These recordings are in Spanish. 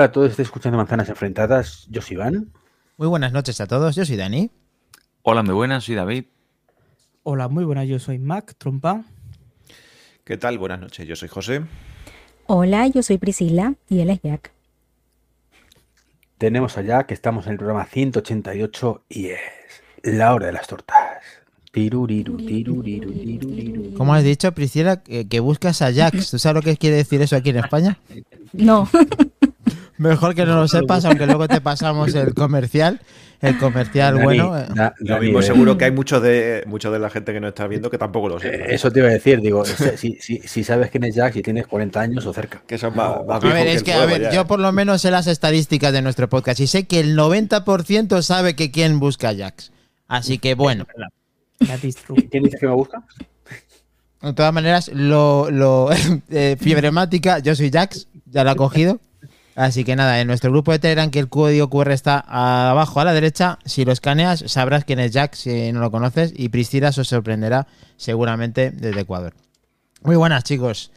Hola a todos, estoy escuchando Manzanas Enfrentadas. Yo soy Iván. Muy buenas noches a todos, yo soy Dani. Hola, muy buenas, soy David. Hola, muy buenas, yo soy Mac Trompa. ¿Qué tal? Buenas noches, yo soy José. Hola, yo soy Priscila y él es Jack. Tenemos allá que estamos en el programa 188 y es la hora de las tortas. Tiruriru, tiruriru, tiruriru. ¿Cómo has dicho, Priscila, que, que buscas a Jax? ¿Tú sabes lo que quiere decir eso aquí en España? No, Mejor que no lo sepas, aunque luego te pasamos el comercial. El comercial, Dani, bueno. eh, Da- Lo Dani, mismo eh, seguro que hay muchos de muchos de la gente que no está viendo que tampoco lo eh, sé. Eso te iba a decir, digo, si, si- si sabes quién es Jack, si tienes 40 años o cerca. Que son más, más A ver, es que, a ver, ya, yo ¿eh? por lo menos sé las estadísticas de nuestro podcast y sé que el 90% sabe que quién busca a Jax. Así que bueno, That is true. ¿Quién dice que me busca? de todas maneras, lo, lo eh, fibremática, yo soy Jax, ya lo ha cogido. Así que nada, en nuestro grupo de Telegram, que el código QR está abajo a la derecha, si lo escaneas sabrás quién es Jack si no lo conoces y Priscila se os sorprenderá seguramente desde Ecuador. Muy buenas chicos,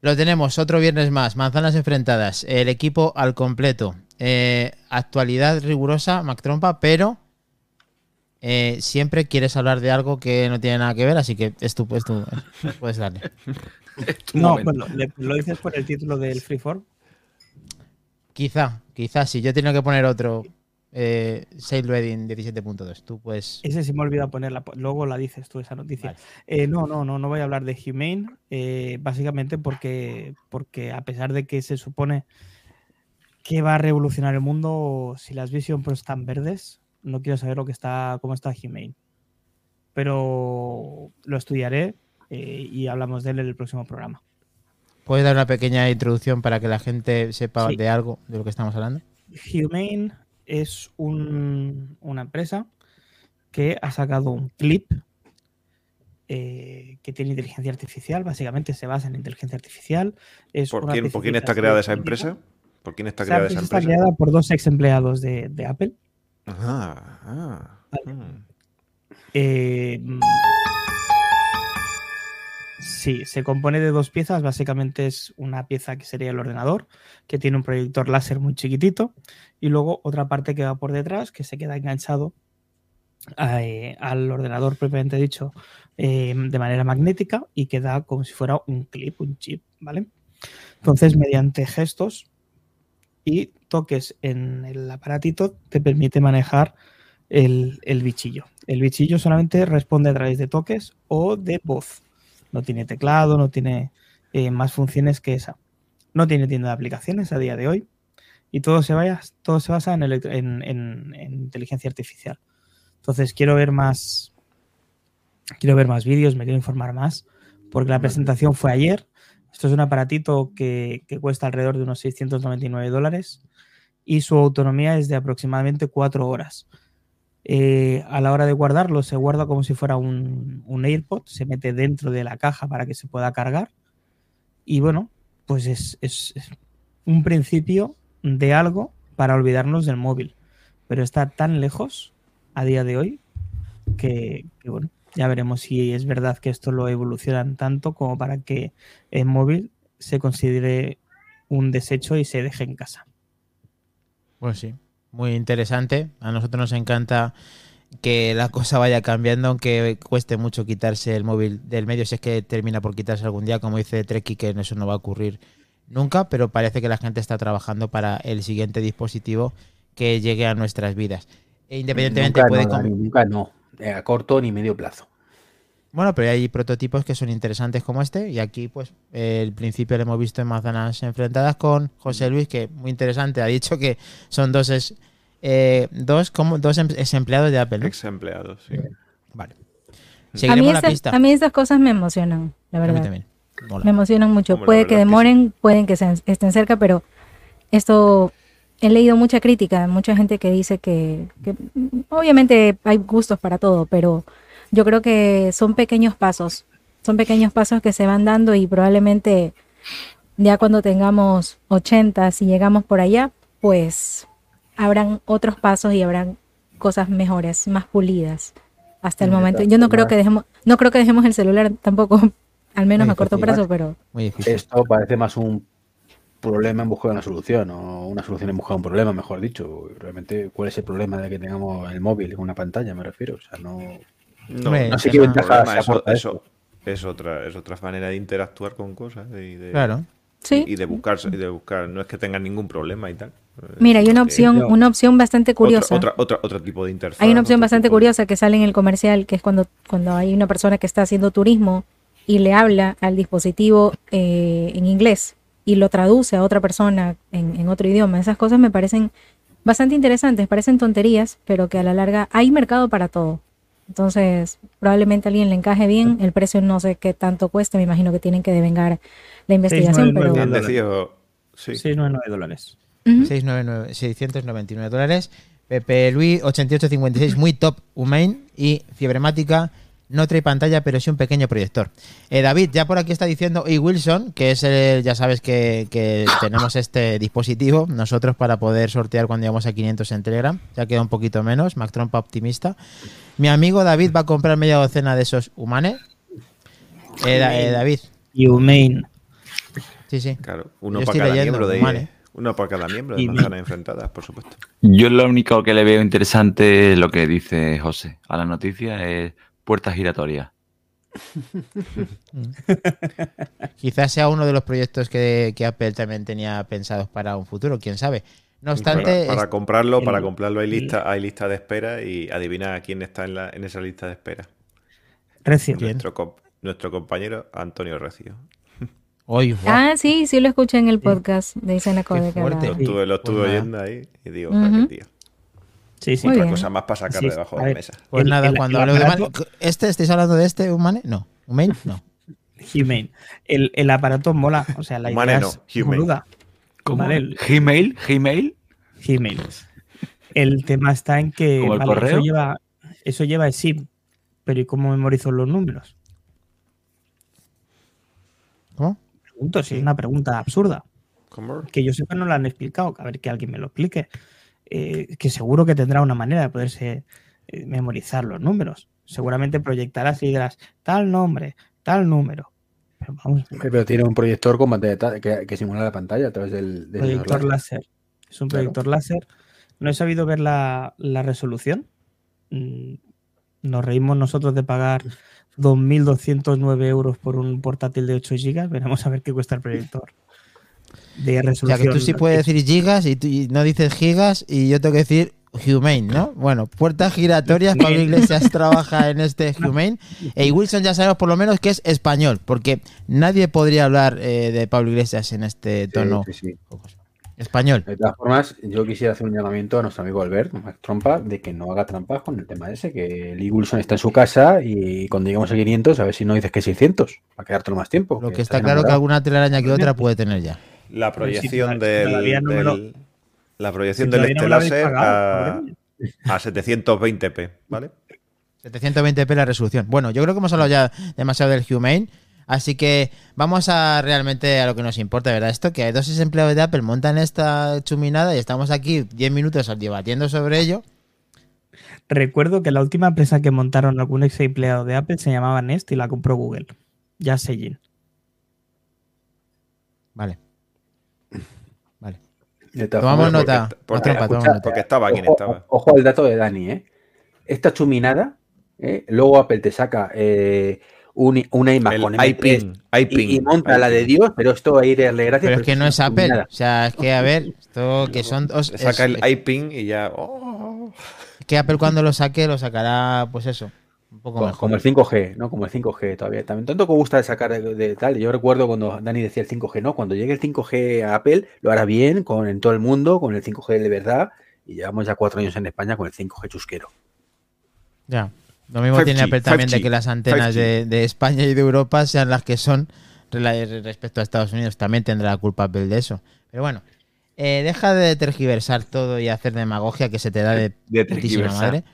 lo tenemos otro viernes más, manzanas enfrentadas, el equipo al completo, Eh, actualidad rigurosa, Mac Trompa, pero eh, siempre quieres hablar de algo que no tiene nada que ver, así que es tu, es tu- puedes darle. Es tu No, bueno, lo dices por el título del Freeform. Quizá, quizá sí. Yo tengo que poner otro. Eh, Sail Wedding 17.2. Tú pues. Ese sí me he olvidado ponerla. Luego la dices tú, esa noticia. Vale. Eh, no, no, no, no voy a hablar de Humane. eh, básicamente porque, porque a pesar de que se supone que va a revolucionar el mundo, si las Vision Pro están verdes, no quiero saber lo que está, cómo está Humane. Pero lo estudiaré eh, y hablamos de él en el próximo programa. ¿Puedes dar una pequeña introducción para que la gente sepa Sí. de algo de lo que estamos hablando? Humane es un- una empresa que ha sacado un clip eh, que tiene inteligencia artificial, básicamente se basa en inteligencia artificial. Es ¿Por una quién, por quién está creada esa empresa? ¿Por quién está creada esa empresa está creada por dos ex empleados de, de Apple. Ah, ah, Vale. mm. Eh, sí, se compone de dos piezas. Básicamente es una pieza que sería el ordenador, que tiene un proyector láser muy chiquitito, y luego otra parte que va por detrás, que se queda enganchado eh, al ordenador propiamente dicho eh, de manera magnética y queda como si fuera un clip, un chip, ¿vale? Entonces, mediante gestos y toques en el aparatito, te permite manejar el, el bichillo. El bichillo solamente responde a través de toques o de voz. No tiene teclado, no tiene eh, más funciones que esa. No tiene tienda de aplicaciones a día de hoy y todo se, vaya, todo se basa en, en- en- en inteligencia artificial. Entonces quiero ver más, quiero ver más vídeos, me quiero informar más, porque la presentación fue ayer. Esto es un aparatito que, que cuesta alrededor de unos 699 dólares y su autonomía es de aproximadamente 4 horas. Eh, a la hora de guardarlo, se guarda como si fuera un, un AirPod, se mete dentro de la caja para que se pueda cargar. Y bueno, pues es, un principio de algo para olvidarnos del móvil. Pero está tan lejos a día de hoy que, que, bueno, ya veremos si es verdad que esto lo evolucionan tanto como para que el móvil se considere un desecho y se deje en casa. Pues sí, muy interesante. A nosotros nos encanta que la cosa vaya cambiando, aunque cueste mucho quitarse el móvil del medio, si es que termina por quitarse algún día, como dice Treki, que eso no va a ocurrir nunca, pero parece que la gente está trabajando para el siguiente dispositivo que llegue a nuestras vidas. E independientemente nunca puede... no, Dani, nunca no. Eh, a corto ni medio plazo. Bueno, pero hay prototipos que son interesantes como este y aquí pues eh, el principio lo hemos visto en Manzanas Enfrentadas con José Luis, que muy interesante, ha dicho que son dos es, eh, dos como dos em- ex empleados de Apple. ¿no? Ex empleados, sí. Vale. a mí, la pista. a mí esas cosas me emocionan, la A mí verdad. también. Mola. Me emocionan mucho. Puede que verdad demoren, pueden que sean- estén cerca, pero esto he leído mucha crítica, mucha gente que dice que, que, mm, obviamente hay gustos para todo, pero yo creo que son pequeños pasos, son pequeños pasos que se van dando y probablemente ya cuando tengamos 80, si llegamos por allá, pues habrán otros pasos y habrán cosas mejores, más pulidas hasta el De momento. Yo no creo que dejemos, no creo que dejemos el celular tampoco, al menos Muy a corto plazo, pero. Esto parece más un problema en buscar una solución, o una solución en buscar un problema, mejor dicho. Realmente, ¿cuál es el problema de que tengamos el móvil en una pantalla? Me refiero. O sea, no. No, Hombre, no sé es qué una- ventaja problema, se eso, aporta eso es otra, es otra manera de interactuar con cosas y de, Claro. Sí. y de buscar, y de buscar. No es que tengan ningún problema y tal. Mira, hay una Porque opción, una opción bastante curiosa. Otra, otra, otra- otro tipo de interfaz. Hay una opción bastante de- curiosa que sale en el comercial, que es cuando, cuando hay una persona que está haciendo turismo y le habla al dispositivo eh, en inglés y lo traduce a otra persona en, en otro idioma. Esas cosas me parecen bastante interesantes, parecen tonterías, pero que a la larga hay mercado para todo. Entonces, probablemente a alguien le encaje bien. El precio no sé qué tanto cuesta, me imagino que tienen que devengar la investigación, pero... 699. Han decidido- sí. 699 dólares. Ujú. 699 699 dólares. Pepe Luis 8856, muy top, Humain y Fiebremática. No trae pantalla, pero sí un pequeño proyector. Eh, David, ya por aquí está diciendo, y Wilson, que es el, ya sabes que, que tenemos este dispositivo, nosotros para poder sortear cuando llegamos a 500 en Telegram, ya queda un poquito menos, Mac Trompa optimista. Mi amigo David va a comprar media docena de esos humanes. Eh, eh, David, Humane. sí, sí. Claro, uno Yo para cada leyendo, miembro de vale. uno para cada miembro de manzanas enfrentadas, por supuesto. Yo lo único que le veo interesante es lo que dice José a la noticia es puertas giratorias. Quizás sea uno de los proyectos que, que Apple también tenía pensados para un futuro, quién sabe. No obstante, para comprarlo, para comprarlo hay lista, hay lista de espera y adivina quién está en, la, en esa lista de espera. Recio. Nuestro, com- nuestro compañero Antonio Recio. Ah, sí, sí lo escuché en el podcast de fuerte. Lo hablaba. estuve, lo pues estuve nada. oyendo ahí y digo, Ujú. "Joder, tío. Sí, sí. Otra cosa más para sacar Sí, debajo a de la mesa. Pues el- nada, el- cuando el hablo de aparato- Humane- ¿Este estáis hablando de este Humane? No. ¿Humane? No. Humane. El, el aparato mola. O sea, la Humane idea no, es Humane. boluda. ¿Cómo? Vale, el- Gmail, Gmail. Gmail. El tema está en que ¿Como el vale, correo? eso lleva eso lleva SIM, pero ¿y cómo memorizo los números? ¿Cómo? Pregunto, si es una pregunta absurda. ¿Cómo? Que yo sepa no la han explicado, a ver que alguien me lo explique. Eh, que seguro que tendrá una manera de poderse eh, memorizar los números. Seguramente proyectarás y dirás tal nombre, tal número. Pero vamos, Pero tiene un proyector con pantalla ta- que, que simula la pantalla a través del, del proyector láser. Es un Claro. proyector láser. No he sabido ver la, la resolución. Mm, Nos reímos nosotros de pagar 2.209 euros por un portátil de 8 GB. Veremos a ver qué cuesta el proyector. De O sea, que tú sí puedes decir gigas y, tú, y no dices gigas y yo tengo que decir Humane, ¿no? Bueno, puertas giratorias, Pablo Iglesias trabaja en este Humane. Y Wilson ya sabemos por lo menos que es español, porque nadie podría hablar eh, de Pablo Iglesias en este tono sí, sí. español. De todas formas, yo quisiera hacer un llamamiento a nuestro amigo Albert, Trompa, de que no haga trampas con el tema ese, que Lee Wilson está en su casa y cuando lleguemos a 500, a ver si no dices que 600, para quedártelo más tiempo. Lo que está claro que enamorado. alguna telaraña que otra puede tener ya. La si proyección del, no lo- la proyección Si del no este láser pagado, a, cabrón. a 720p, ¿vale? 720p la resolución. Bueno, yo creo que hemos hablado ya demasiado del Humane. Así que vamos a realmente a lo que nos importa, ¿verdad? Esto que hay dos empleados de Apple montan esta chuminada y estamos aquí 10 minutos debatiendo sobre ello. Recuerdo que la última empresa que montaron algún ex empleado de Apple se llamaba Nest y la compró Google. Ya sé. Vale. Tomamos nota. porque- escucha, estaba quien ojo, estaba. ojo al dato de Dani, ¿eh? Esta chuminada, ¿eh? luego Apple te saca eh, un- una imagen El con M3 iPin, iPin, y, y monta la de. Dios, pero esto a ir a darle gracias. Pero es que no es Apple. chuminada. O sea, es que a ver, esto que son dos. Saca es- el iPin y ya. oh. es que Apple cuando lo saque lo sacará, pues eso, un poco Co- mejor. Como el 5G, ¿no? Como el 5G todavía. También tanto que gusta de sacar de, de tal. Yo recuerdo cuando Dani decía el 5G, ¿no? Cuando llegue el 5G a Apple, lo hará bien, con en todo el mundo, con el 5G de verdad. Y llevamos ya cuatro años en España con el 5G chusquero. Ya. Lo mismo 5G, tiene Apple también de 5G, que las antenas de, de España y de Europa sean las que son respecto a Estados Unidos. También tendrá la culpa Apple de eso. Pero bueno, eh, deja de tergiversar todo y hacer demagogia que se te da de, De putísima madre.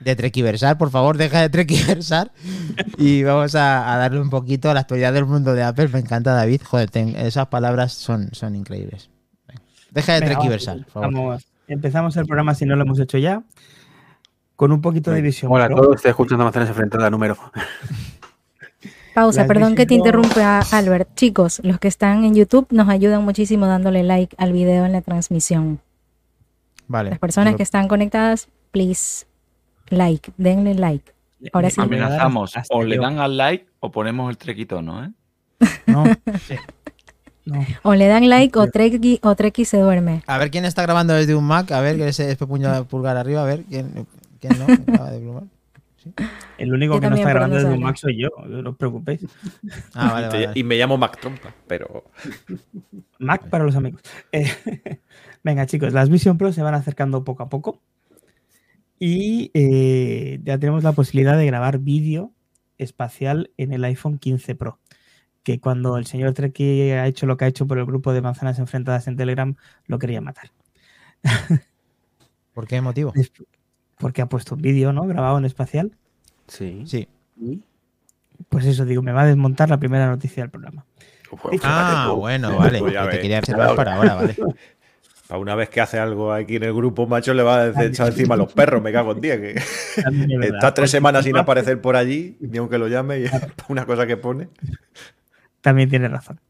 De trequiversar, por favor, deja de trequiversar. y vamos a, a darle un poquito a la actualidad del mundo de Apple. Me encanta, David. Joder, ten- esas palabras son, son increíbles. Deja de trequiversar, por favor. vamos. Empezamos el programa si no lo hemos hecho ya. Con un poquito de visión. Hola a todos, estoy escuchando Manzanas Enfrentadas número. Pausa, perdón que te interrumpa, Albert. Chicos, los que están en YouTube nos ayudan muchísimo dándole like al video en la transmisión. Vale. Las personas que están conectadas, please, like, denle like. Ahora sí. Amenazamos, Hasta o le dan al like o ponemos el trequitono, ¿eh? No, sí. No. O le dan like o Treki, o Treki se duerme. A ver quién está grabando desde un Mac. A ver, que ese puño pulgar arriba. A ver quién, quién no. Acaba de plumar. El único Yo que no está grabando desde un. Mac soy yo, no os preocupéis. Ah, vale, vale. y me llamo Mac Trompa, pero Mac para los amigos. Eh, venga, chicos, las Vision Pro se van acercando poco a poco. Y eh, ya tenemos la posibilidad de grabar vídeo espacial en el iPhone 15 Pro. Que cuando el señor Treki ha hecho lo que ha hecho por el grupo de manzanas enfrentadas en Telegram, lo quería matar. ¿Por qué motivo? Porque ha puesto un vídeo, ¿no? Grabado en espacial. Sí. Sí. Pues eso, digo, me va a desmontar la primera noticia del programa. Pues, Ah, tú. bueno, vale. Pues te quería observar para ahora, vale. Para una vez que hace algo aquí en el grupo, macho, le va a echar encima a los perros, me cago en día. Que También es verdad. está tres semanas sin aparecer por allí, ni aunque lo llame, y una cosa que pone. También tiene razón.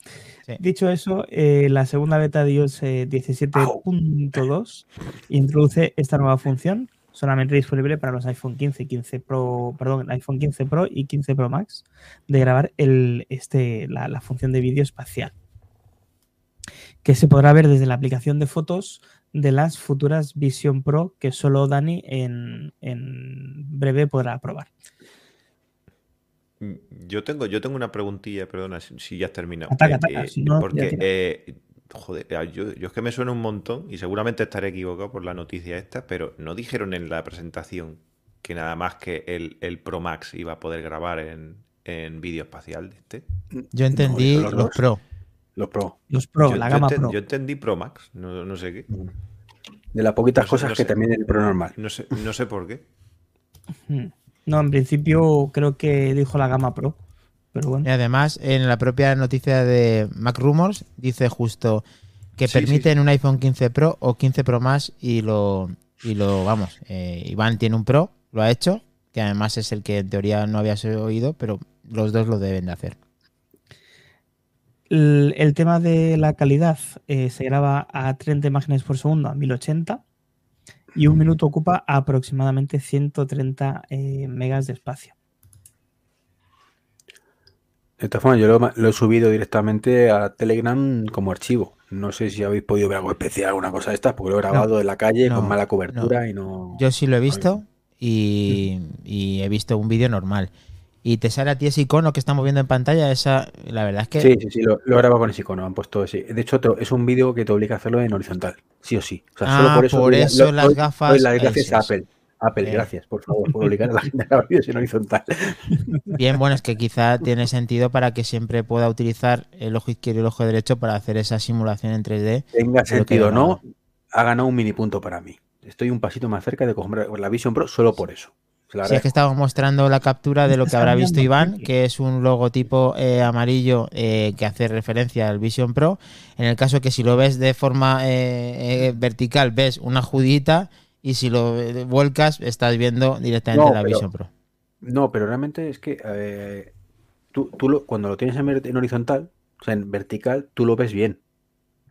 Sí. Dicho eso, eh, la segunda beta de iOS eh, 17.2 introduce esta nueva función, solamente disponible para los iPhone 15, 15 Pro, perdón, iPhone 15 Pro y 15 Pro Max, de grabar el, este, la, la función de vídeo espacial, que se podrá ver desde la aplicación de fotos de las futuras Vision Pro que solo Dani en, en breve podrá probar. Mm, Yo tengo, yo tengo una preguntilla, perdona, si, si ya has terminado. Ataca, Eh, ataca, eh, si no, ya porque, eh, joder, ah, yo, yo es que me suena un montón y seguramente estaré equivocado por la noticia esta, pero no dijeron en la presentación que nada más que el, el Pro Max iba a poder grabar en, en vídeo espacial de este. Yo entendí No, los. Pro. Los Pro. Los Pro, yo, la yo gama Pro. yo entendí Pro Max, no, no sé qué. De las poquitas No sé, cosas no que sé. también el Pro normal. No sé, no sé por qué. Mm. No, en principio creo que dijo la gama Pro. Pero bueno. Y además, en la propia noticia de Mac Rumors dice justo que Sí, sí, permiten un iPhone 15 Pro o 15 Pro más y lo, y lo vamos, eh, Iván tiene un Pro, lo ha hecho, que además es el que en teoría no habías oído, pero los dos lo deben de hacer. El, el tema de la calidad eh, se graba a 30 imágenes por segundo a 1080 y un minuto ocupa aproximadamente 130 eh, megas de espacio. De todas formas, yo lo, lo he subido directamente a Telegram como archivo. No sé si habéis podido ver algo especial, alguna cosa de estas, porque lo he grabado en la calle no, con mala cobertura y no. Yo sí lo he visto y, y he visto un vídeo normal. Y te sale a ti ese icono que estamos viendo en pantalla, esa, la verdad es que Sí, sí, sí, lo, lo he grabado con ese icono, han puesto ese. De hecho, es un vídeo que te obliga a hacerlo en horizontal, sí o sí. O sea, Ah, solo por eso. por eso lo- las gafas, las gracias a. Apple. Apple, gracias, por favor, por obligar a la gente a grabar vídeos en horizontal. Bien, bueno, es que quizá tiene sentido para que siempre pueda utilizar el ojo izquierdo y el ojo derecho para hacer esa simulación en 3D. Tenga sentido o no, ha ganado un mini punto para mí. Estoy un pasito más cerca de comprar la Vision Pro solo por eso. Si es que estamos mostrando la captura de lo que habrá visto Iván, que es un logotipo eh, amarillo eh, que hace referencia al Vision Pro. En el caso que si lo ves de forma eh, eh, vertical, ves una judita y si lo eh, vuelcas, estás viendo directamente No, la pero- Vision Pro. No, pero realmente es que eh, tú, tú lo- cuando lo tienes en, en horizontal, o sea, en vertical, tú lo ves bien.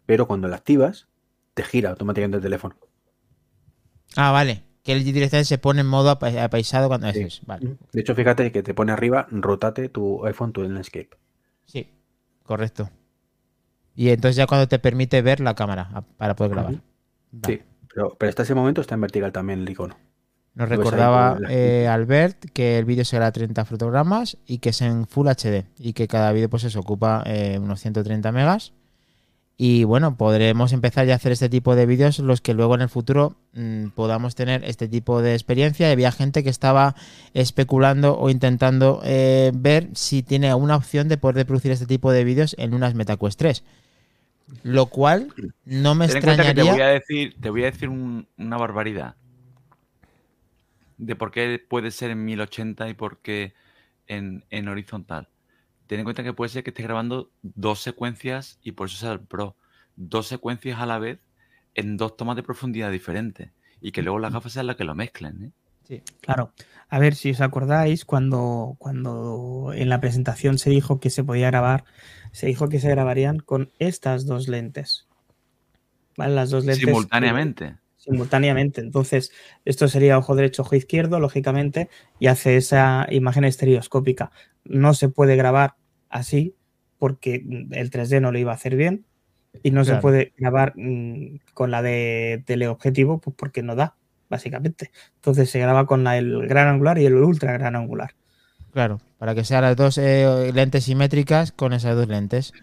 Pero cuando la activas, te gira automáticamente el teléfono. Ah, vale. Que el directamente se pone en modo apa- apaisado cuando Sí. es. Vale. De hecho, fíjate que te pone arriba, rotate tu iPhone, tu landscape. Sí, correcto. Y entonces ya cuando te permite ver la cámara para poder grabar. Vale. Sí, pero, pero hasta ese momento está en vertical también el icono. Nos recordaba eh, Albert que el vídeo será 30 fotogramas y que es en Full HD y que cada vídeo pues eso ocupa eh, unos 130 megas. Y bueno, podremos empezar ya a hacer este tipo de vídeos los que luego en el futuro mm, podamos tener este tipo de experiencia. Y había gente que estaba especulando o intentando eh, ver si tiene una opción de poder producir este tipo de vídeos en unas MetaQuest 3. Lo cual no me Ten en que te voy extrañaría. a decir, te voy a decir un- una barbaridad. De por qué puede ser en 1080 y por qué en, en horizontal. Ten en cuenta que puede ser que estés grabando dos secuencias y por eso sea el Pro. Dos secuencias a la vez en dos tomas de profundidad diferentes. Y que luego las gafas sean las que lo mezclen. ¿eh? Claro. A ver, si os acordáis, cuando, cuando en la presentación se dijo que se podía grabar, se dijo que se grabarían con estas dos lentes. ¿Vale? Las dos lentes. Simultáneamente. Simultáneamente. Entonces, esto sería ojo derecho, ojo izquierdo, lógicamente, y hace esa imagen estereoscópica. No se puede grabar así porque el 3D no lo iba a hacer bien y no Claro. se puede grabar mm, con la de teleobjetivo pues porque no da, básicamente. Entonces se graba con la- el gran angular y el ultra gran angular. Claro, para que sean las dos eh, lentes simétricas con esas dos lentes.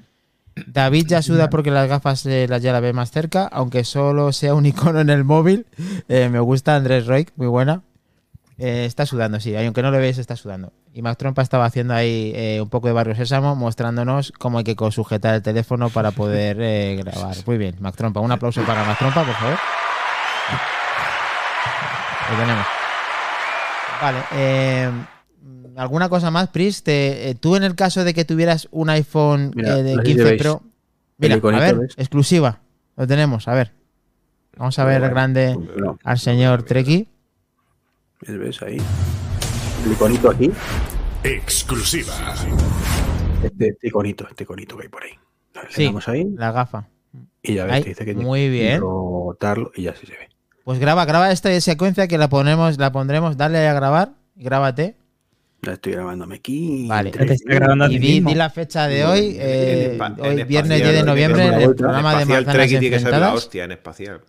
David ya suda porque las gafas eh, las ya la ve más cerca, aunque solo sea un icono en el móvil. Eh, me gusta Andrés Roy, muy buena. Eh, está sudando, sí, aunque no lo veáis, está sudando. Y Mac Trompa estaba haciendo ahí eh, un poco de barrio sésamo, mostrándonos cómo hay que sujetar el teléfono para poder grabar. Muy bien, Mac Trompa. Un aplauso para Mac Trompa, por favor. Lo tenemos. Vale. eh, ¿Alguna cosa más, Pris? Te- eh, tú en el caso de que tuvieras un iPhone Mira, eh, de no sé si 15 veis Pro... Mira, a ver, ¿ves? exclusiva. Lo tenemos, a ver. Vamos a ver Bueno, grande no, al señor Treki. ¿Ves ahí? El iconito aquí. Exclusiva. Este, este iconito, este iconito que hay por ahí. Le Sí. damos ahí La gafa. y ya ves, Ahí, te dice que muy bien. rotarlo y ya sí se ve. Pues graba, graba esta secuencia que la ponemos, la pondremos, dale a grabar, grábate. Ya estoy grabándome aquí. Vale. Grabando Y ti di, la fecha de hoy, eh, en hoy viernes 10 de noviembre, en el programa de Manzanas Trek tiene que ser la hostia en espacial.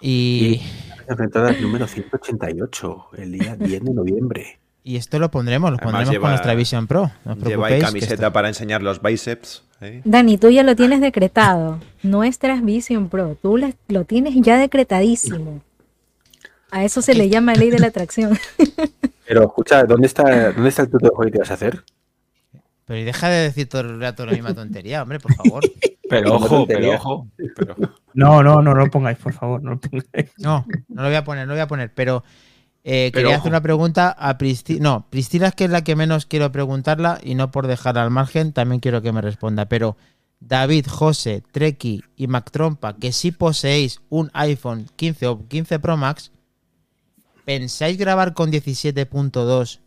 Y, Enfrentadas número 188, el día 10 de noviembre. y esto lo pondremos, lo Además pondremos lleva- con nuestra Vision Pro. No os Lleva ahí camiseta esto- para enseñar los bíceps. ¿eh? Dani, tú ya lo tienes decretado. Nuestras Vision Pro. Tú la- lo tienes ya decretadísimo. A eso se le llama ley de la atracción. Pero escucha, ¿dónde está, ¿dónde está el tuto de juego que vas a hacer? Pero y deja de decir todo el rato la misma tontería, hombre, por favor. Pero ojo, pero ojo. Pero, No, no, no lo pongáis, por favor. No lo pongáis. No, no lo voy a poner, no lo voy a poner, pero eh, Pero quería ojo. hacer una pregunta a Priscila. No, Priscila es que es la que menos quiero preguntarla y no por dejarla al margen, también quiero que me responda. Pero David, José, Treki y Mac Trompa, que si poseéis un iPhone 15 o 15 Pro Max, ¿pensáis grabar con 17.2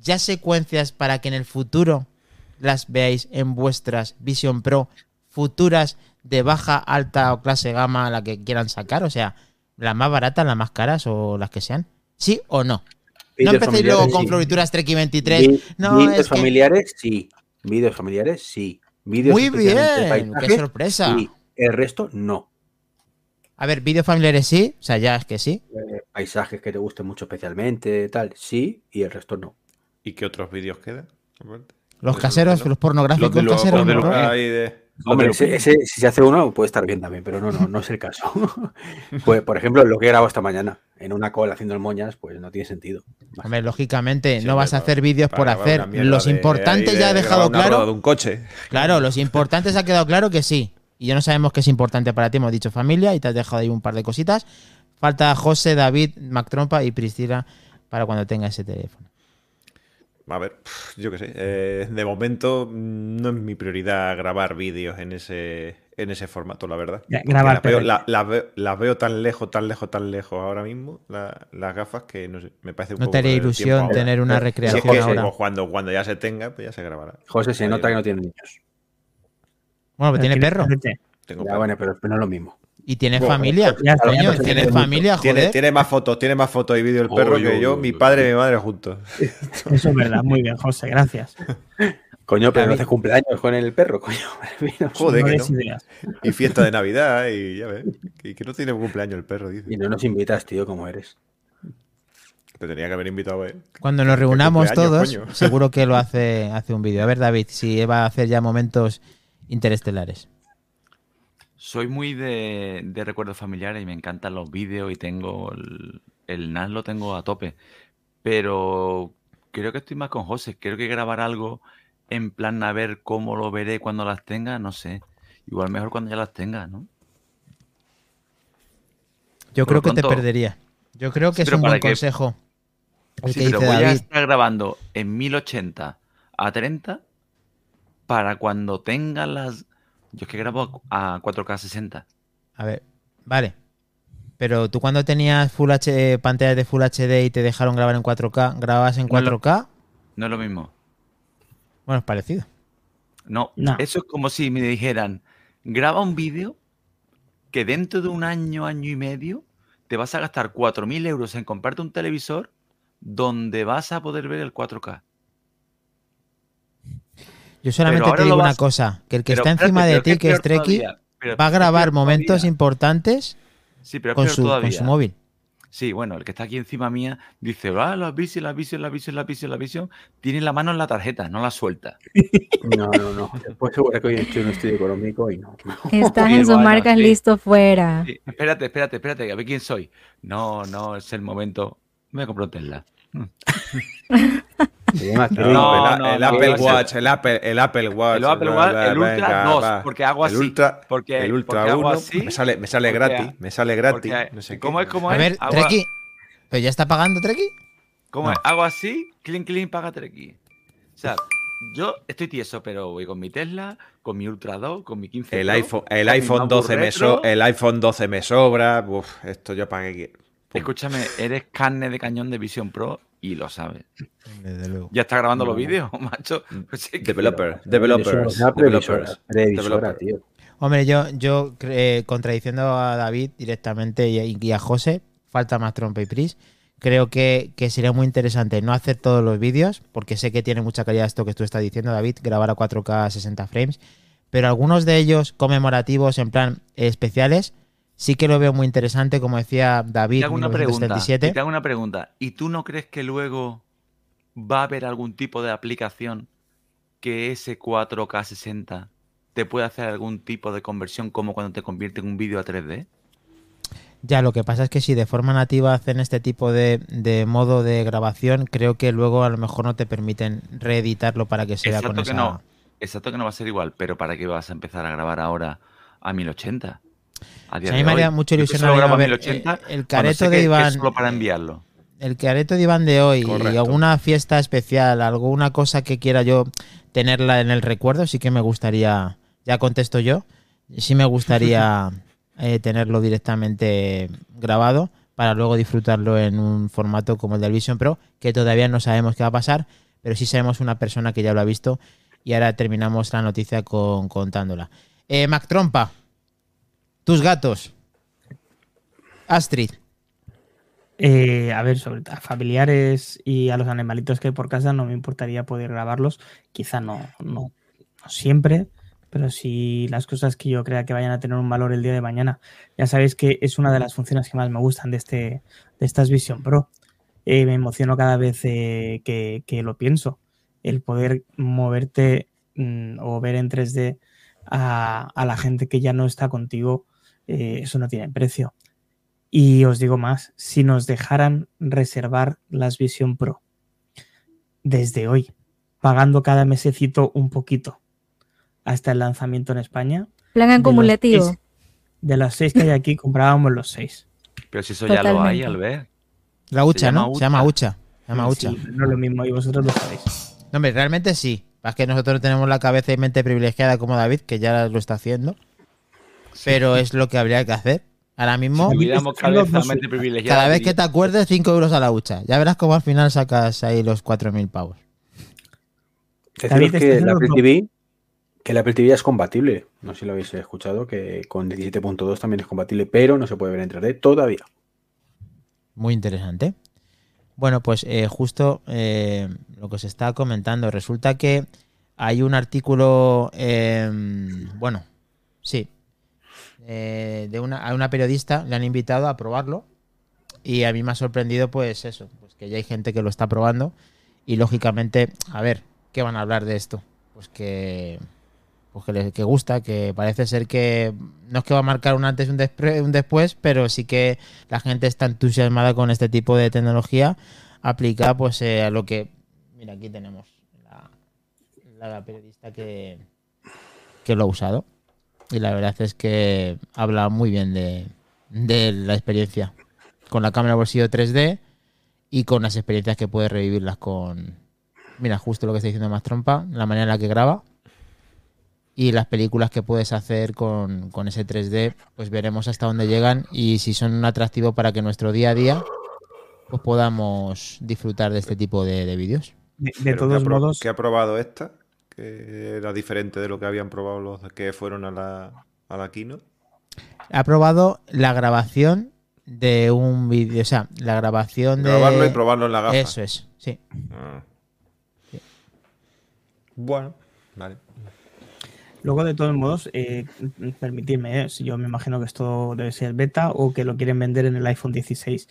ya secuencias para que en el futuro las veáis en vuestras Vision Pro futuras de baja, alta o clase gama, la que quieran sacar? O sea, las más baratas, las más caras o las que sean. ¿Sí o no? No empecéis luego con sí. florituras Treki 23. Vi- No, vídeos es que- familiares, sí. Vídeos familiares, sí. Vídeos Muy bien, qué sorpresa. El resto, no. A ver, vídeos familiares sí, o sea, ya es que sí. Eh, paisajes que te gusten mucho especialmente, tal, sí, y el resto no. ¿Y qué otros vídeos quedan? Los Eso caseros, los pornográficos Los caseros. los de Hombre, ese, ese, si se hace uno, puede estar bien también, pero no, no, no es el caso. pues, por ejemplo, lo que he grabado esta mañana, en una cola haciendo el moñas, pues no tiene sentido. Hombre, lógicamente, Sí, no vas a hacer vídeos por hacer. Los importantes ya ha de dejado claro. de un coche. Claro, los importantes ha quedado claro que sí. Y ya no sabemos qué es importante para ti. Hemos dicho familia y te has dejado ahí un par de cositas. Falta José, David, Mac Trompa y Priscila para cuando tenga ese teléfono. A ver, yo qué sé. eh, de momento mm, no es mi prioridad grabar vídeos en ese, en ese formato, la verdad. Grabar, las, veo, la- tan lejos, tan lejos, tan lejos ahora mismo, la- las gafas, que no sé, me parece un No poco te haría ilusión ahora. tener una Si es recreación que ahora. cuando, cuando ya se tenga, pues ya se grabará. José se nota que no tiene niños. Bueno, pues tiene Tiene perro. Tengo Ya, perro. bueno, pero no es lo mismo. Y tiene Bueno, familia. ya Coño, ya tiene tiene familia, Tiene, joder. tiene más fotos, tiene más fotos y vídeo el perro Uy, que yo, mi padre y mi madre juntos. Eso es verdad, muy bien, José, gracias. Coño, pero no haces cumpleaños con el perro, coño. Joder, No que no. ideas. Y fiesta de Navidad y ya ves. Y que no tiene cumpleaños el perro, dice. Y no nos invitas, tío, como eres. Te tenía que haber invitado a él. Cuando nos reunamos todos, coño. seguro que lo hace, hace un vídeo. A ver, David, si va a hacer ya momentos interestelares. Soy muy de, de recuerdos familiares y me encantan los vídeos y tengo el, el NAS lo tengo a tope. Pero creo que estoy más con José. Creo que grabar algo en plan a ver cómo lo veré cuando las tenga, no sé. Igual mejor cuando ya las tenga, ¿no? Yo Por creo que te perdería. Yo creo que Sí, es un buen que- consejo. El Sí, que pero dice voy a estar grabando en 1080 a 30 para cuando tenga las... Yo es que grabo a 4K 60. A ver, vale. Pero tú cuando tenías Full H, pantallas de Full HD y te dejaron grabar en 4K, ¿grababas en No lo- 4K? No es lo mismo. Bueno, es parecido. No, No. eso es como si me dijeran, graba un vídeo que dentro de un año, año y medio, te vas a gastar 4.000 euros en comprarte un televisor donde vas a poder ver el 4K. Yo solamente te digo una vas- cosa, que el que Pero está encima espérate, de ti, que es Treki, va a grabar momentos todavía. importantes Sí, pero es con su, con su móvil. Sí, bueno, el que está aquí encima mía dice, ah, la visión, la visión, la visión, la visión, la visión. Tiene la mano en la tarjeta, no la suelta. No, no, no. Después seguro que hoy estoy en un estudio económico y no. Estás en sus marcas sí. listo fuera. Sí, espérate, espérate, espérate, a ver quién soy. No, no, es el momento. Me compro Tesla. Se llama No, el, no, el Apple. Watch, el Apple, el Apple Watch. El Apple el Ultra venga, 2, va. porque hago El así, Ultra, porque- el Ultra porque hago 1 así, me sale, me sale porque- gratis, me sale gratis. Porque, no sé qué. ¿Cómo es? ¿Cómo A es? ver, Hago- Treki. ¿Pero ya está pagando Treki? ¿Cómo No. es? Hago así, clean, clean, paga Treki. O sea, yo estoy tieso, pero voy con mi Tesla, con mi Ultra 2, con mi 15 El iPhone, el iPhone MacBook 12 me retro. so- el iPhone 12 me sobra. Uf, esto yo para qué. Pum. Escúchame, eres carne de cañón de Vision Pro y lo sabes. Desde luego. ¿Ya está grabando los No. vídeos, macho? Pues que- Developer, developers, developers, previsora, developer. tío. Hombre, yo, yo eh, contradiciendo a David directamente y, y a José, falta más trompa y pris. Creo que, que sería muy interesante no hacer todos los vídeos, porque sé que tiene mucha calidad esto que tú estás diciendo, David, grabar a 4K a 60 frames, pero algunos de ellos conmemorativos, en plan eh, especiales, sí que lo veo muy interesante, como decía David Te hago una pregunta. 1977. y Te hago una pregunta. ¿Y tú no crees que luego va a haber algún tipo de aplicación que ese 4K 60 te pueda hacer algún tipo de conversión como cuando te convierte en un vídeo a 3D? Ya, lo que pasa es que si de forma nativa hacen este tipo de, de modo de grabación, creo que luego a lo mejor no te permiten reeditarlo para que sea con Exacto que esa... no. Exacto que no va a ser igual, pero ¿para qué vas a empezar a grabar ahora a 1080? A día a mí me haría ilusión a grabo a ver, 1080 eh, el careto de que- que es Iván, solo para enviarlo. el careto de Iván de hoy y alguna fiesta especial, alguna cosa que quiera yo tenerla en el recuerdo, sí que me gustaría, ya contesto yo, sí me gustaría eh, tenerlo directamente grabado para luego disfrutarlo en un formato como el del Vision Pro, que todavía no sabemos qué va a pasar, pero sí sabemos una persona que ya lo ha visto y ahora terminamos la noticia con, contándola. Eh, Mac Trompa, tus gatos. Astrid. Eh, a ver, sobre a familiares y a los animalitos que hay por casa no me importaría poder grabarlos. Quizá no, no, no siempre, pero sí las cosas que yo crea que vayan a tener un valor el día de mañana. Ya sabéis que es una de las funciones que más me gustan de, este, de estas Vision Pro. Eh, me emociono cada vez eh, que, lo pienso. El poder moverte mm, o ver en 3D a, a la gente que ya no está contigo, eh, eso no tiene precio. Y os digo más, si nos dejaran reservar las Vision Pro desde hoy, pagando cada mesecito un poquito hasta el lanzamiento en España, Plan acumulativo. de las seis que hay aquí comprábamos los seis. Pero si eso ya lo hay, Totalmente. Albert. La hucha, ¿no? Se llama hucha. hucha. Se llama hucha. Sí, no es lo mismo y vosotros lo sabéis. No, hombre, realmente sí. Es que nosotros tenemos la cabeza y mente privilegiada como David, que ya lo está haciendo. Pero es lo que habría que hacer. Ahora mismo, privilegiada. cada vez que te acuerdes, 5 euros a la hucha. Ya verás cómo al final sacas ahí los 4.000 pavos. Deciros David, ¿estás que la Apple? TV, que la Apple TV es compatible. No sé si lo habéis escuchado, que con 17.2 también es compatible, pero no se puede ver en 3D todavía. Muy interesante. Bueno, pues eh, justo eh, lo que os estaba comentando. Resulta que hay un artículo, eh, bueno, sí, eh, de una, a una periodista le han invitado a probarlo. Y a mí me ha sorprendido pues eso, pues que ya hay gente que lo está probando. Y lógicamente, a ver, ¿qué van a hablar de esto? Pues que pues que, les- que gusta, que parece ser que no es que va a marcar un antes y un, un después, pero sí que la gente está entusiasmada con este tipo de tecnología aplicada pues eh, a lo que mira aquí tenemos la, la periodista que, que lo ha usado y la verdad es que habla muy bien de, de la experiencia con la cámara bolsillo 3D y con las experiencias que puede revivirlas con mira justo lo que está diciendo más trompa la manera en la que graba y las películas que puedes hacer con, con ese 3D, pues veremos hasta dónde llegan y si son un atractivo para que nuestro día a día pues podamos disfrutar de este tipo de, de vídeos. De, de Pero ¿qué todos modos, ¿Qué ha probado esta? Que era diferente de lo que habían probado los que fueron a la, a la Kino. Ha probado la grabación de un vídeo, o sea, la grabación de... Grabarlo y probarlo en la gafa. Eso es, sí. Ah. Bueno, vale. luego de todos modos, eh, permitidme, eh, si yo me imagino que esto debe ser beta o que lo quieren vender en el iPhone 16,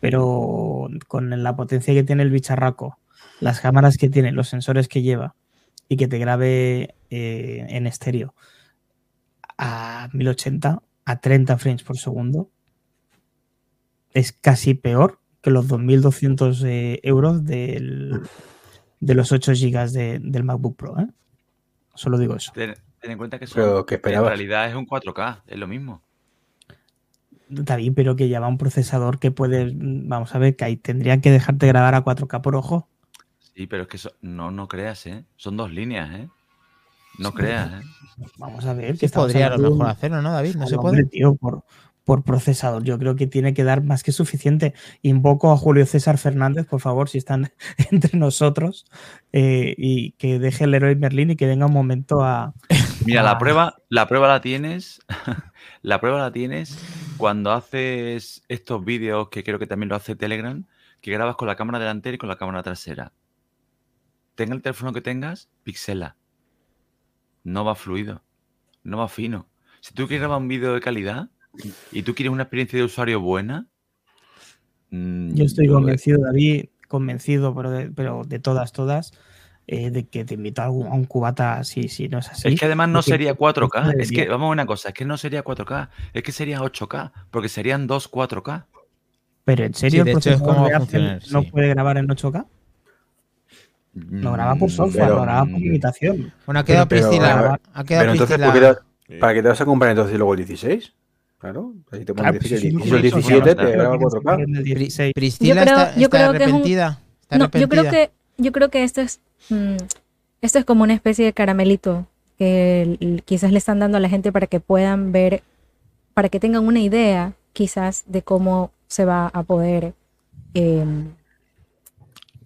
pero con la potencia que tiene el bicharraco, las cámaras que tiene, los sensores que lleva y que te grabe eh, en estéreo a 1080, a 30 frames por segundo, es casi peor que los 2.200 eh, euros del, de los 8 GB de- del MacBook Pro. ¿eh? Solo digo eso. Ten, ten en cuenta que, son- Pero, ¿qué en realidad es un 4K, es lo mismo. David, pero que lleva un procesador que puede, vamos a ver, que ahí tendría que dejarte grabar a 4K por ojo. Sí, pero es que no, no creas, ¿eh? Son dos líneas, ¿eh? No Sí, creas, ¿eh? Vamos a ver, que Sí, podría a lo mejor un- hacerlo, ¿no, David? No Al se hombre, puede. tío, por, por procesador. Yo creo que tiene que dar más que suficiente. Invoco a Julio César Fernández, por favor, si están entre nosotros, eh, y que deje el héroe Merlín y que venga un momento a. Mira, la prueba, la prueba la tienes. la prueba la tienes cuando haces estos vídeos que creo que también lo hace Telegram, que grabas con la cámara delantera y con la cámara trasera. Tenga el teléfono que tengas, pixela. No va fluido. No va fino. Si tú quieres grabar un vídeo de calidad y tú quieres una experiencia de usuario buena. mm, Yo estoy yo- convencido, David, convencido, pero de, pero de todas, todas, eh, de que te invito a, algún- a un cubata si, si no es así. Es que además no sería 4K. Es que, vamos a una cosa, es que no sería 4K, es que sería 8K, porque serían dos 4K. Pero en serio, Sí, de el hecho es procesador como de va a Apple funcionar, no sí. puede grabar en 8K. Lo graba por Mm, software, pero- lo graba por limitación. Bueno, ha quedado Pero- Priscila. pero- Ha quedado Pero entonces, Priscila- ¿por qué te- Sí. ¿para qué te vas a comprar entonces luego el 16? Claro, ahí te Claro, pones pues el es lo que 16 o el pienso, 17 claro, te graba que 4K. en el Pri- 16. Priscila Yo creo- está, yo está creo que es un- arrepentida. Yo creo que yo creo que esto es mm, esto es como una especie de caramelito que quizás le están dando a la gente para que puedan ver, para que tengan una idea quizás de cómo se va a poder eh,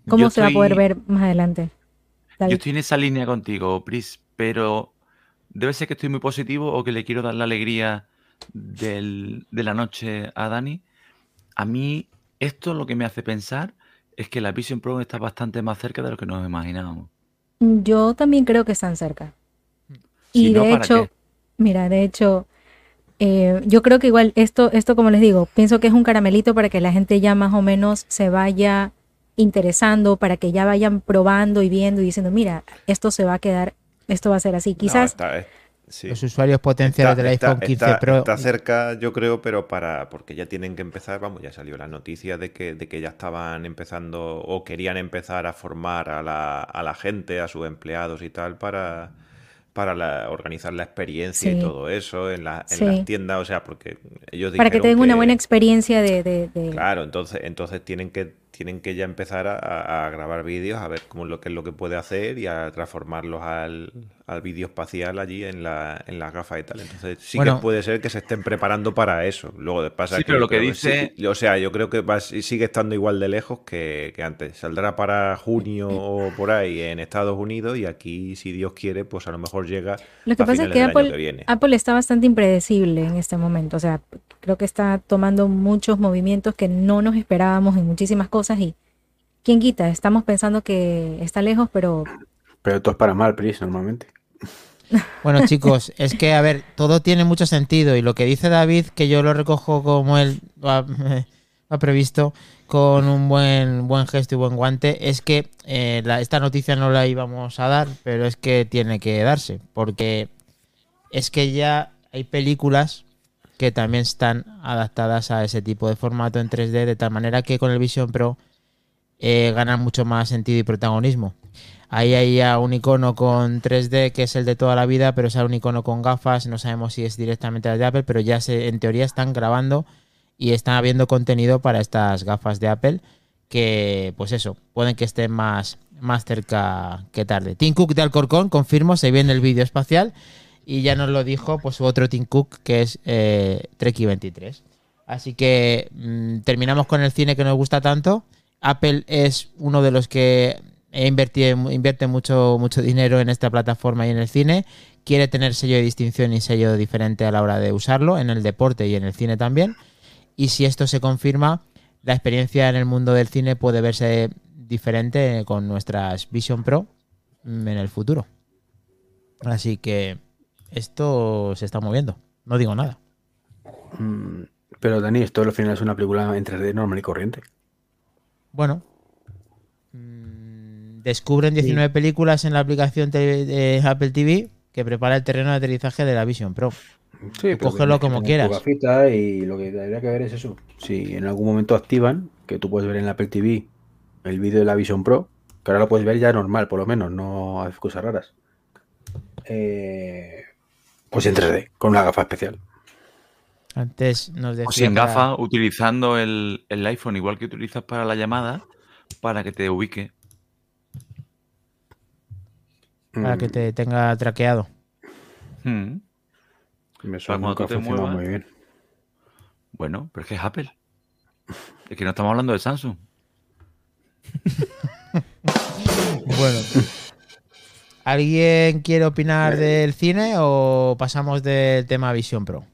cómo Yo se va a poder ver más adelante. Yo estoy en esa línea contigo, Pris, pero debe ser que estoy muy positivo o que le quiero dar la alegría del- de la noche a Dani. A mí, esto lo que me hace pensar es que la Vision Pro está bastante más cerca de lo que nos imaginábamos. Yo también creo que están cerca. Si Y no, de ¿para hecho, qué? mira, de hecho, eh, yo creo que igual esto, esto como les digo, pienso que es un caramelito para que la gente ya más o menos se vaya interesando, para que ya vayan probando y viendo y diciendo, mira, esto se va a quedar, esto va a ser así. No, Quizás, está- eh, sí. Los usuarios potenciales Está- del está- iPhone 15 está- Pro. está cerca, yo creo, pero para porque ya tienen que empezar, vamos, ya salió la noticia de que, de que ya estaban empezando o querían empezar a formar a la, a la gente, a sus empleados y tal, para, para la- organizar la experiencia y todo eso en, la- en Sí. las tiendas, o sea, porque ellos para que tengan una buena experiencia de... de- de- Claro, entonces, entonces tienen que tienen que ya empezar a, grabar vídeos, a ver cómo es lo que es lo que puede hacer y a transformarlos al, al vídeo espacial allí en la, en las gafas y tal. Entonces sí Bueno. que puede ser que se estén preparando para eso. Luego pasa Sí, que pero lo que dice- sí, o sea, yo creo que va- sigue estando igual de lejos que, que antes. Saldrá para junio o por ahí en Estados Unidos y aquí, si Dios quiere, pues a lo mejor llega Lo que a pasa es que Apple, que viene. Apple está bastante impredecible en este momento. O sea, creo que está tomando muchos movimientos que no nos esperábamos en muchísimas cosas y quién quita, estamos pensando que está lejos, pero Pero todo es para mal, Pris, normalmente. Bueno, chicos, es que, a ver, todo tiene mucho sentido y lo que dice David, que yo lo recojo como él lo ha, lo ha previsto, con un buen, buen gesto y buen guante, es que eh, la- esta noticia no la íbamos a dar, pero es que tiene que darse, porque es que ya hay películas que también están adaptadas a ese tipo de formato en 3D, de tal manera que con el Vision Pro eh, ganan mucho más sentido y protagonismo. Ahí hay un icono con 3D que es el de toda la vida, pero es un icono con gafas, no sabemos si es directamente de Apple, pero ya en teoría están grabando y están habiendo contenido para estas gafas de Apple que, pues eso, pueden que estén más, más cerca que tarde. Tim Cook de Alcorcón, confirmo, se viene el vídeo espacial Y ya nos lo dijo pues otro Tim Cook, que es eh, Treki 23. Así que mm, terminamos con el cine que nos gusta tanto. Apple es uno de los que invierte, invierte mucho, mucho dinero en esta plataforma y en el cine. Quiere tener sello de distinción y sello diferente a la hora de usarlo, en el deporte y en el cine también. Y si esto se confirma, la experiencia en el mundo del cine puede verse diferente con nuestras Vision Pro mm, en el futuro. Así que esto se está moviendo. No digo nada. Mm, Pero Dani, esto al final es una película en 3D normal y corriente. Bueno. mm, Descubren 19 películas en la aplicación de Apple TV que prepara el terreno de aterrizaje de la Vision Pro. Sí, cógelo como quieras. y lo que habría que ver es eso. Si en algún momento activan, que tú puedes ver en la Apple TV el vídeo de la Vision Pro, que ahora lo puedes ver ya normal, por lo menos, no hay cosas raras. Eh, pues en 3D, con una gafa especial. Antes nos decía. O sin para- gafas, utilizando el, el iPhone igual que utilizas para la llamada, para que te ubique. Para que Mm, te tenga traqueado. Hmm. Me suena cuando nunca te muevas. muy bien. Bueno, pero es que es Apple. Es que no estamos hablando de Samsung. Bueno. ¿Alguien quiere opinar del cine o pasamos del tema Vision Pro?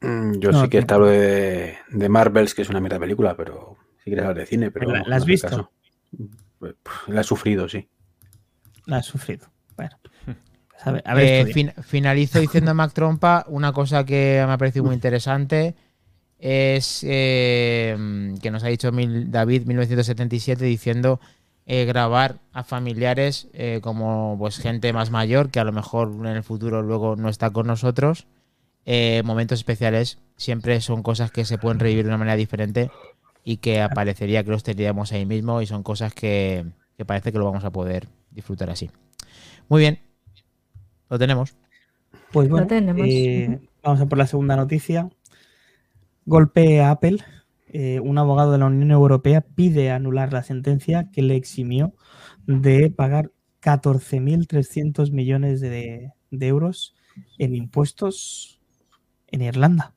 Mm, Yo No, sí que tú- está lo de, de Marvels, que es una mierda película, pero si quieres hablar de cine, pero ¿La- has no visto? caso. Pues, La he sufrido, sí. La has sufrido. Bueno. Pues a ver, a ver Eh, fin- finalizo diciendo a Mac Trompa una cosa que me ha parecido muy interesante. Es eh, que nos ha dicho Mil- David 1977 diciendo eh, grabar a familiares eh, como pues gente más mayor que a lo mejor en el futuro luego no está con nosotros. Eh, momentos especiales siempre son cosas que se pueden revivir de una manera diferente y que aparecería que los tendríamos ahí mismo y son cosas que, que parece que lo vamos a poder disfrutar así. Muy bien, lo tenemos. Pues bueno, tenemos. eh, vamos a por la segunda noticia. Golpe a Apple. Eh, un abogado de la Unión Europea pide anular la sentencia que le eximió de pagar 14.300 millones de, de euros en impuestos en Irlanda.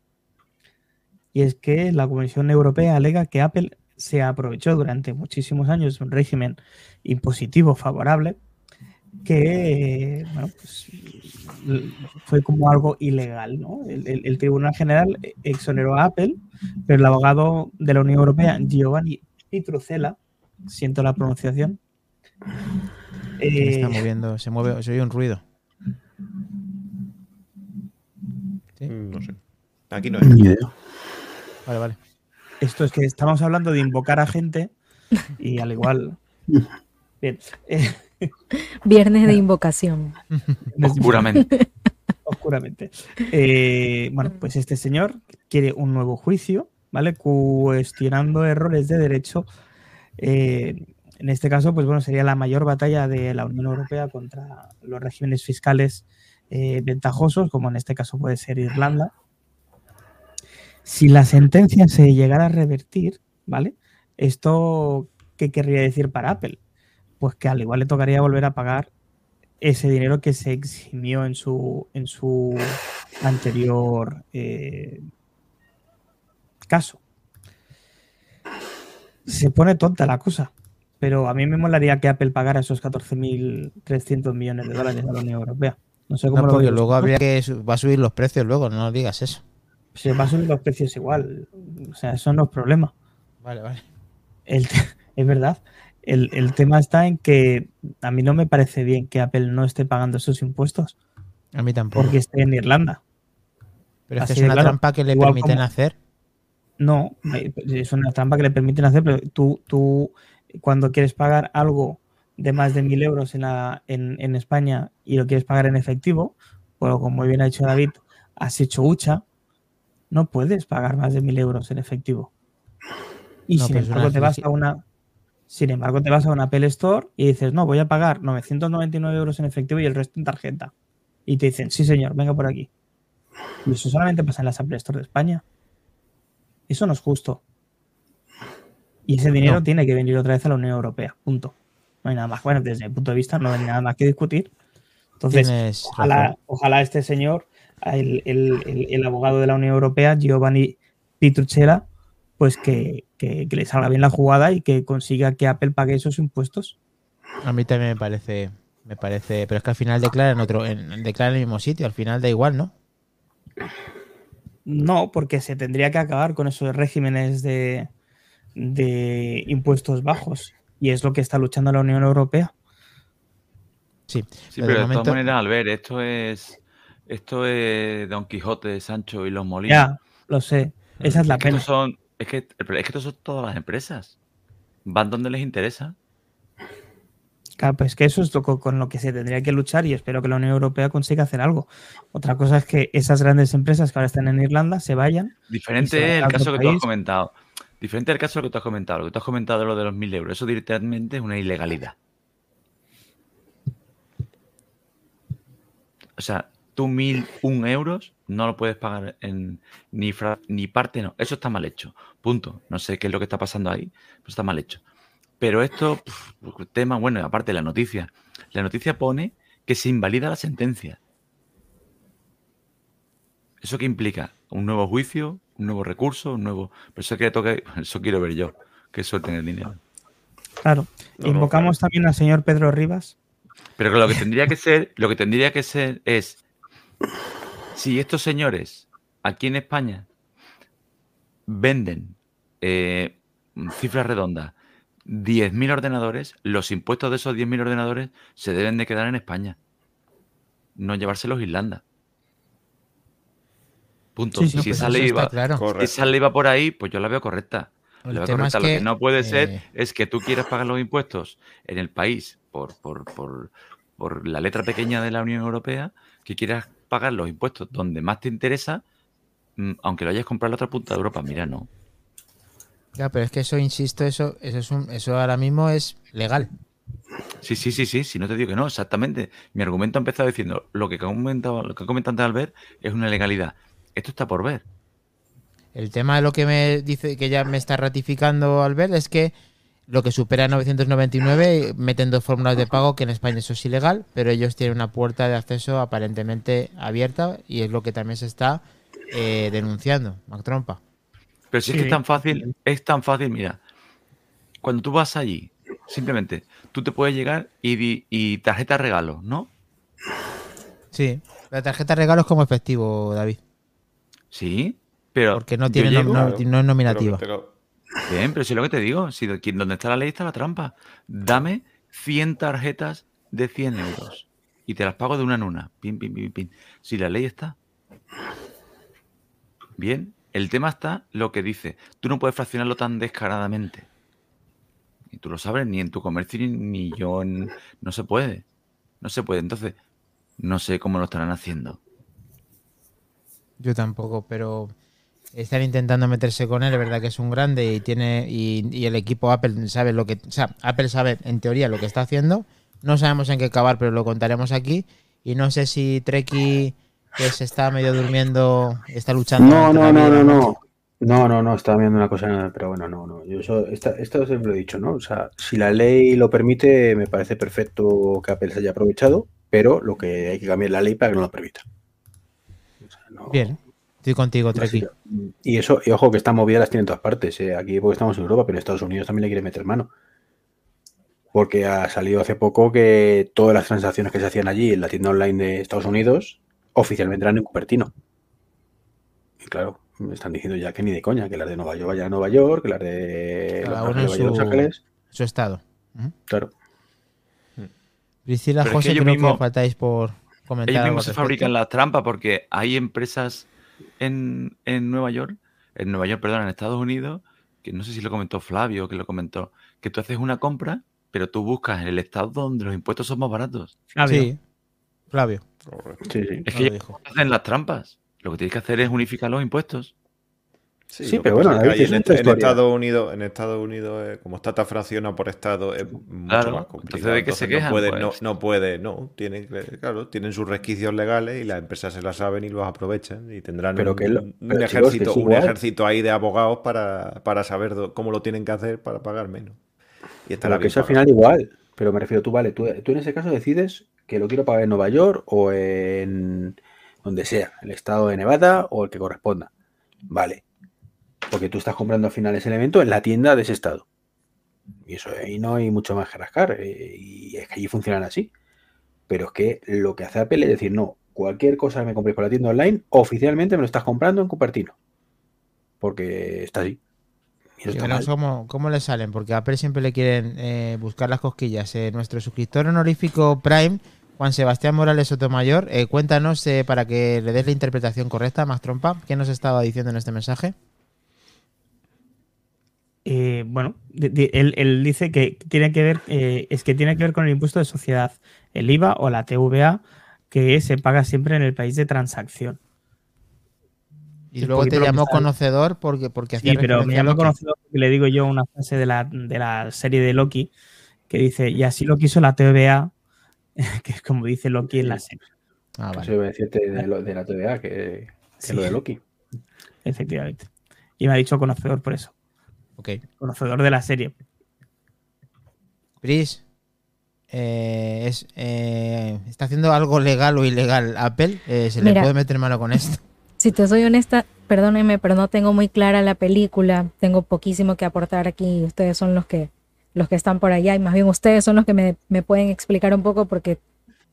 Y es que la Comisión Europea alega que Apple se aprovechó durante muchísimos años de un régimen impositivo favorable que bueno, pues, fue como algo ilegal. ¿no? El, el- el Tribunal General exoneró a Apple, pero el abogado de la Unión Europea, Giovanni Pitruzela, siento la pronunciación, Se eh, está moviendo, se mueve, se oye un ruido. ¿Sí? Mm, No sé. Aquí no es. Ni idea. Vale, vale. esto es que estamos hablando de invocar a gente y al igual... Bien. eh, Viernes de invocación. Oscuramente. oscuramente. Eh, bueno, pues este señor quiere un nuevo juicio, ¿vale? Cuestionando errores de derecho. Eh, en este caso, pues bueno, sería la mayor batalla de la Unión Europea contra los regímenes fiscales eh, ventajosos, como en este caso puede ser Irlanda. Si la sentencia se llegara a revertir, ¿vale? ¿Esto qué querría decir para Apple? Pues que al igual le tocaría volver a pagar ese dinero que se eximió en su, en su anterior eh, caso. Se pone tonta la cosa, pero a mí me molaría que Apple pagara esos 14.300 millones de dólares a la Unión Europea. No sé cómo No, lo porque luego habría que va a subir los precios luego, no digas eso. Se va a subir los precios igual. O sea, eso no es problema. Vale, vale. El es verdad. El, el tema está en que a mí no me parece bien que Apple no esté pagando esos impuestos A mí tampoco. porque esté en Irlanda. Pero es así una claro. trampa que le Igual permiten como- hacer. No, eh, es una trampa que le permiten hacer, pero tú, tú cuando quieres pagar algo de más de mil euros en, la, en, en España y lo quieres pagar en efectivo, pues como muy bien ha dicho David, has hecho hucha, no puedes pagar más de mil euros en efectivo. Y No, sin embargo te vas a una sin embargo te vas a una Apple Store y dices, no, voy a pagar 999 euros en efectivo y el resto en tarjeta. Y te dicen, sí señor, venga por aquí. Y eso solamente pasa en las Apple Store de España. Eso no es justo. Y ese dinero No. tiene que venir otra vez a la Unión Europea. Punto. No hay nada más. Bueno, desde mi punto de vista no hay nada más que discutir. Entonces, ojalá, este señor, el, el- el- el abogado de la Unión Europea, Giovanni Petrucciella, pues que, que- que le salga bien la jugada y que consiga que Apple pague esos impuestos. A mí también me parece, me parece, pero es que al final declara en otro, en, declara en el mismo sitio, al final da igual, ¿no? No, porque se tendría que acabar con esos regímenes de, de impuestos bajos. Y es lo que está luchando la Unión Europea. Sí, Sí, pero de pero de momento- todas maneras, Albert, esto es. Esto es Don Quijote, Sancho y los Molinos. Ya, lo sé. Esa es la pena. estos son, es que, es que son todas las empresas. Van donde les interesa. Claro, pues que eso es lo co- con lo que se tendría que luchar y espero que la Unión Europea consiga hacer algo. Otra cosa es que esas grandes empresas que ahora están en Irlanda se vayan. Diferente el caso que tú has país. comentado. Diferente el caso que tú has comentado. Lo que tú has comentado de lo de los mil euros. Eso directamente es una ilegalidad. O sea, tú euros no lo puedes pagar en ni, fra- ni parte, no. Eso está mal hecho. Punto. No sé qué es lo que está pasando ahí, pero está mal hecho. Pero esto, pf, tema, bueno, aparte de la noticia. La noticia pone que se invalida la sentencia. ¿Eso qué implica? ¿Un nuevo juicio? ¿Un nuevo recurso? ¿Un nuevo.? Pero eso, que toque, eso quiero ver yo. Que suelten el dinero. Claro. No, no, Invocamos claro. también al señor Pedro Rivas. Pero que lo que tendría que ser, lo que tendría que ser es. Si estos señores aquí en España venden eh, cifras redondas 10.000 ordenadores, los impuestos de esos 10.000 ordenadores se deben de quedar en España. No llevárselos a Irlanda. Punto. Sí, sí, si pues esa ley va, claro. si esa ley va por ahí, pues yo la veo correcta. La veo tema es correcta. Lo que que, no puede ser eh, es que tú quieras pagar los impuestos en el país por, por, por, por la letra pequeña de la Unión Europea, que quieras pagar los impuestos donde más te interesa, mm, aunque lo hayas comprado en la otra punta de Europa. Mira, no. Ya, pero es que eso, insisto, eso, eso es un, eso ahora mismo es legal. Sí, sí, sí, sí, si no te digo que no, exactamente. Mi argumento ha empezado diciendo lo que ha comentado, lo que ha comentado antes Albert es una legalidad. Esto está por ver. El tema de lo que me dice que ya me está ratificando Albert es que lo que supera 999 meten dos fórmulas de pago que en España eso es ilegal, pero ellos tienen una puerta de acceso aparentemente abierta y es lo que también se está eh, denunciando, Mac Trompa. Pero si es que es tan fácil, es tan fácil, mira, cuando tú vas allí, simplemente, tú te puedes llegar y, y tarjeta regalo, ¿no? Sí, la tarjeta de regalo es como efectivo, David, Sí, pero porque no tiene llego- no, Claro, no es nominativa. Pero- pero- Bien, pero si es lo que te digo, si de- donde está la ley está la trampa. Dame 100 tarjetas de 100 euros y te las pago de una en una. Pin, pin, pin, pin. Si la ley está. Bien, el tema está lo que dice. Tú no puedes fraccionarlo tan descaradamente. Y tú lo sabes, ni en tu comercio ni, yo. no se puede. No se puede. Entonces, no sé cómo lo estarán haciendo. Yo tampoco, pero están intentando meterse con él, es verdad que es un grande y tiene y, y el equipo Apple sabe lo que, o sea, Apple sabe en teoría lo que está haciendo. No sabemos en qué acabar, pero lo contaremos aquí y no sé si Treki que se está medio durmiendo está luchando. No, no, no, no, no. No, no, no, estaba viendo una cosa, pero bueno, no, no. Yo eso, esta- esto siempre lo he dicho, ¿no? O sea, si la ley lo permite, me parece perfecto que Apple se haya aprovechado, pero lo que hay que cambiar la ley para que no lo permita. O sea, no- Bien, estoy contigo, Treki. Y eso, y ojo que esta movida las tiene en todas partes. ¿eh? Aquí porque estamos en Europa, pero en Estados Unidos también le quiere meter mano. Porque ha salido hace poco que todas las transacciones que se hacían allí en la tienda online de Estados Unidos oficialmente eran en Cupertino. Y claro, me están diciendo ya que ni de coña, que las de Nueva York vayan a Nueva York, que las de Cada Los uno Ángeles Los su- Ángeles. Su estado. Ujú. Claro. Priscila, Pero es que José, creo mismos- que faltáis por comentar. Ellos mismos se fabrican las trampas porque hay empresas en, en Nueva York, en Nueva York, perdón, en Estados Unidos, que no sé si lo comentó Flavio o que lo comentó, que tú haces una compra, pero tú buscas en el estado donde los impuestos son más baratos. Flavio. Sí, Flavio. correcto. Sí, sí. Es que ellos hacen las trampas. Lo que tienes que hacer es unificar los impuestos. Sí, pero bueno, David, es en. Estados Unidos, en Estados Unidos, eh, como está tan fraccionado por estado, es mucho Claro, más complicado. ¿de qué se Entonces, quejan? No puede, Pues- no, no puede, no. Tienen, claro, tienen sus resquicios legales y las empresas se las saben y los aprovechan y tendrán Pero un, que lo- un pero, chicos, que ejército, un ahí de abogados para, para saber do- cómo lo tienen que hacer para pagar menos. Y estará Pero que bien es al final igual. Pero me refiero, tú, vale, tú, tú en ese caso decides que lo quiero pagar en Nueva York o en donde sea, el estado de Nevada o el que corresponda. Vale. Porque tú estás comprando al final ese elemento en la tienda de ese estado. Y eso ahí no hay mucho más que rascar. eh, y es que allí funcionan así. Pero es que lo que hace Apple es decir, no, cualquier cosa que me compres por la tienda online, oficialmente me lo estás comprando en Cupertino. Porque está así. Y está mal. cómo, cómo le salen, porque a Apple siempre le quieren eh, buscar las cosquillas. Eh, nuestro suscriptor honorífico Prime, Juan Sebastián Morales Sotomayor, cuéntanos para que le des la interpretación correcta, más trompa, ¿qué nos estaba diciendo en este mensaje? Eh, bueno, él, él dice que tiene que ver, eh, es que tiene que ver con el impuesto de sociedad, el IVA o la TVA, que se paga siempre en el país de transacción. Y Es luego te llamó conocedor porque, porque hacía Sí, pero me Loki. conocido porque le digo yo una frase de la, de la serie de Loki que dice, y así lo quiso la TVA, que es como dice Loki en la serie. Ah, Eso vale. iba a decirte de, lo- de la TVA, que, que Sí. lo de Loki. Efectivamente. Y me ha dicho conocedor por eso. Ok. Conocedor de la serie. Pris, eh, es, eh, ¿está haciendo algo legal o ilegal Apple? Eh, ¿Se le puede meter mano con esto? Si te soy honesta, perdónenme, pero no tengo muy clara la película. Tengo poquísimo que aportar aquí. Ustedes son los que, los que están por allá y más bien ustedes son los que me, me pueden explicar un poco porque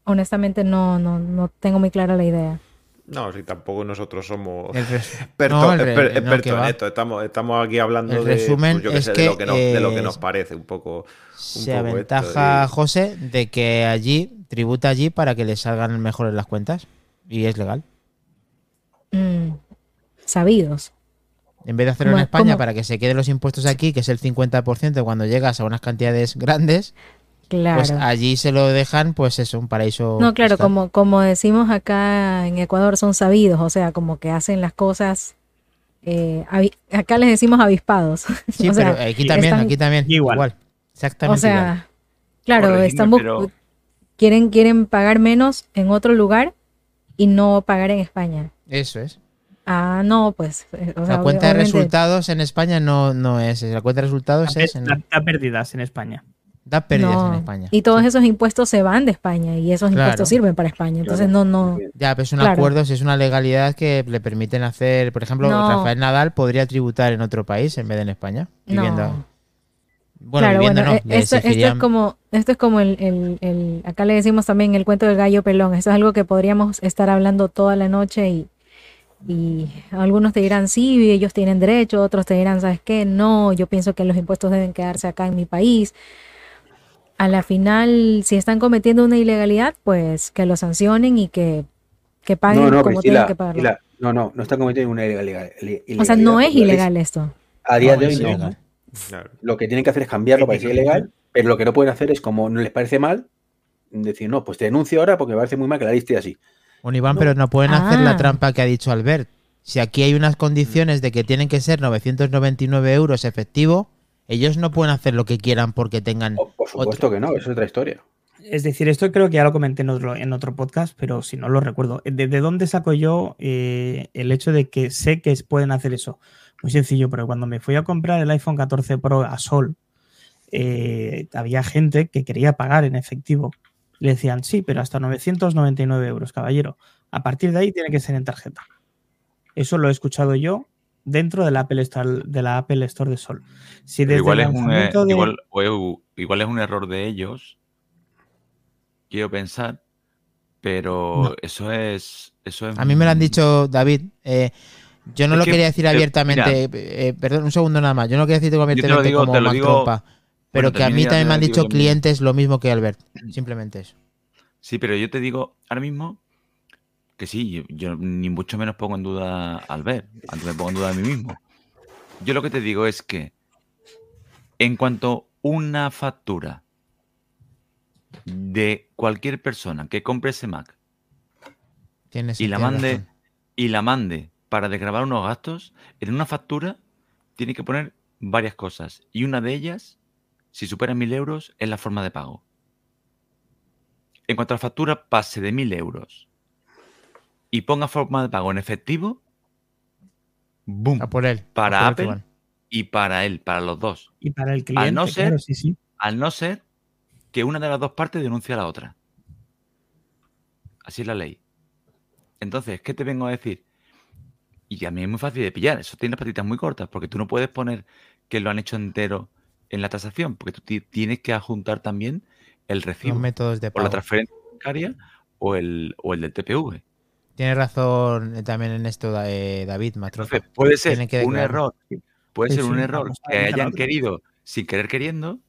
honestamente no, no, no tengo muy clara la idea. No, si tampoco nosotros somos expertos, en esto. Estamos, estamos aquí hablando El de, resumen pues, yo qué es sé, que, de, lo que nos, de lo que eh, nos parece un poco. un Se poco aventaja esto, y- José de que allí tributa allí para que le salgan mejores las cuentas. Y es legal. Mm, sabidos. En vez de hacerlo en España ¿cómo? para que se queden los impuestos aquí, que es el 50% cuando llegas a unas cantidades grandes, Claro. pues allí se lo dejan, pues eso, un paraíso. No, claro, fiscal. como, como decimos acá en Ecuador, son sabidos, o sea, como que hacen las cosas. eh, acá les decimos avispados. Sí, o sea, pero aquí también, están- aquí también. Igual. Igual. Exactamente o sea, igual. claro, Corregidme, están pero- quieren, quieren pagar menos en otro lugar y no pagar en España. Eso es. Ah, no, pues. eh, o sea, la cuenta de resultados en España no, no es. La cuenta de resultados es en, da- da pérdidas en España. Da pérdidas no. en España. Y todos Sí. esos impuestos se van de España y esos Claro. impuestos sirven para España. Entonces, Claro. no, no. Ya, pero es un Claro. acuerdo, es una legalidad que le permiten hacer. Por ejemplo, No. Rafael Nadal podría tributar en otro país en vez de en España. Viviendo. No. Bueno, claro, viviendo bueno, no. eh, esto, es como, esto es como el, el- el- acá le decimos también el cuento del gallo pelón. Esto es algo que podríamos estar hablando toda la noche y, y algunos te dirán sí, ellos tienen derecho, otros te dirán, ¿sabes qué? No, yo pienso que los impuestos deben quedarse acá en mi país. A la final, si están cometiendo una ilegalidad, pues que lo sancionen y que, que paguen No, no, como tienen que pagarlo. No, no, no está cometiendo ninguna ilegalidad. o sea, no es ilegal esto. A día No, de hoy no. ilegal. Lo que tienen que hacer es cambiarlo para que sea ilegal, pero lo que no pueden hacer es, como no les parece mal, decir, no, pues te denuncio ahora porque me parece muy mal que la liste así. Bueno, Iván, pero no pueden hacer Ah. la trampa que ha dicho Albert. Si aquí hay unas condiciones de que tienen que ser 999 euros efectivo, ellos no pueden hacer lo que quieran porque tengan. O, por supuesto que no, eso es otra historia. Es decir, esto creo que ya lo comenté en otro, en otro podcast, pero si no lo recuerdo. ¿De, de dónde saco yo eh, el hecho de que sé que pueden hacer eso? Muy sencillo, pero cuando me fui a comprar el iPhone 14 Pro a Sol, eh, había gente que quería pagar en efectivo. Le decían, sí, pero hasta 999 euros, caballero. A partir de ahí tiene que ser en tarjeta. Eso lo he escuchado yo dentro de la Apple Store, de, la Apple Store de Sol. Si desde igual, es un, eh, de- igual, es- igual es un error de ellos, quiero pensar, pero No. eso es... Eso es A mí me lo han dicho, David. eh, yo no Es lo que, quería decir eh, abiertamente. eh, perdón, un segundo nada más. Yo no quería decirte abiertamente digo- como te lo Mac digo- Trompa, Pero bueno, que a mí también me han dicho clientes lo mismo que Albert. Simplemente eso. Sí, pero yo te digo ahora mismo que sí, yo, yo ni mucho menos pongo en duda al ver, antes me pongo en duda a mí mismo. Yo lo que te digo es que en cuanto una factura de cualquier persona que compre ese Mac Tienes, y la tienes mande razón. y la mande para desgravar unos gastos, en una factura tiene que poner varias cosas y una de ellas, si supera mil euros, es la forma de pago. En cuanto a la factura pase de mil euros y ponga forma de pago en efectivo, boom, A por él. para por Apple y para él, para los dos. y para el cliente, no ser- claro, sí, sí. Al no ser que una de las dos partes denuncie a la otra. Así es la ley. Entonces, ¿qué te vengo a decir? Y a mí es muy fácil de pillar. Eso tiene patitas muy cortas, porque tú no puedes poner que lo han hecho entero en la tasación, porque tú ti- tienes que adjuntar también el Los recibo métodos de o la pago. transferencia bancaria o el, o el del TPV. Tiene razón eh, también en esto eh, David. Entonces, puede ser un declarar. error, puede Sí, ser un sí, error que hayan querido sin querer queriendo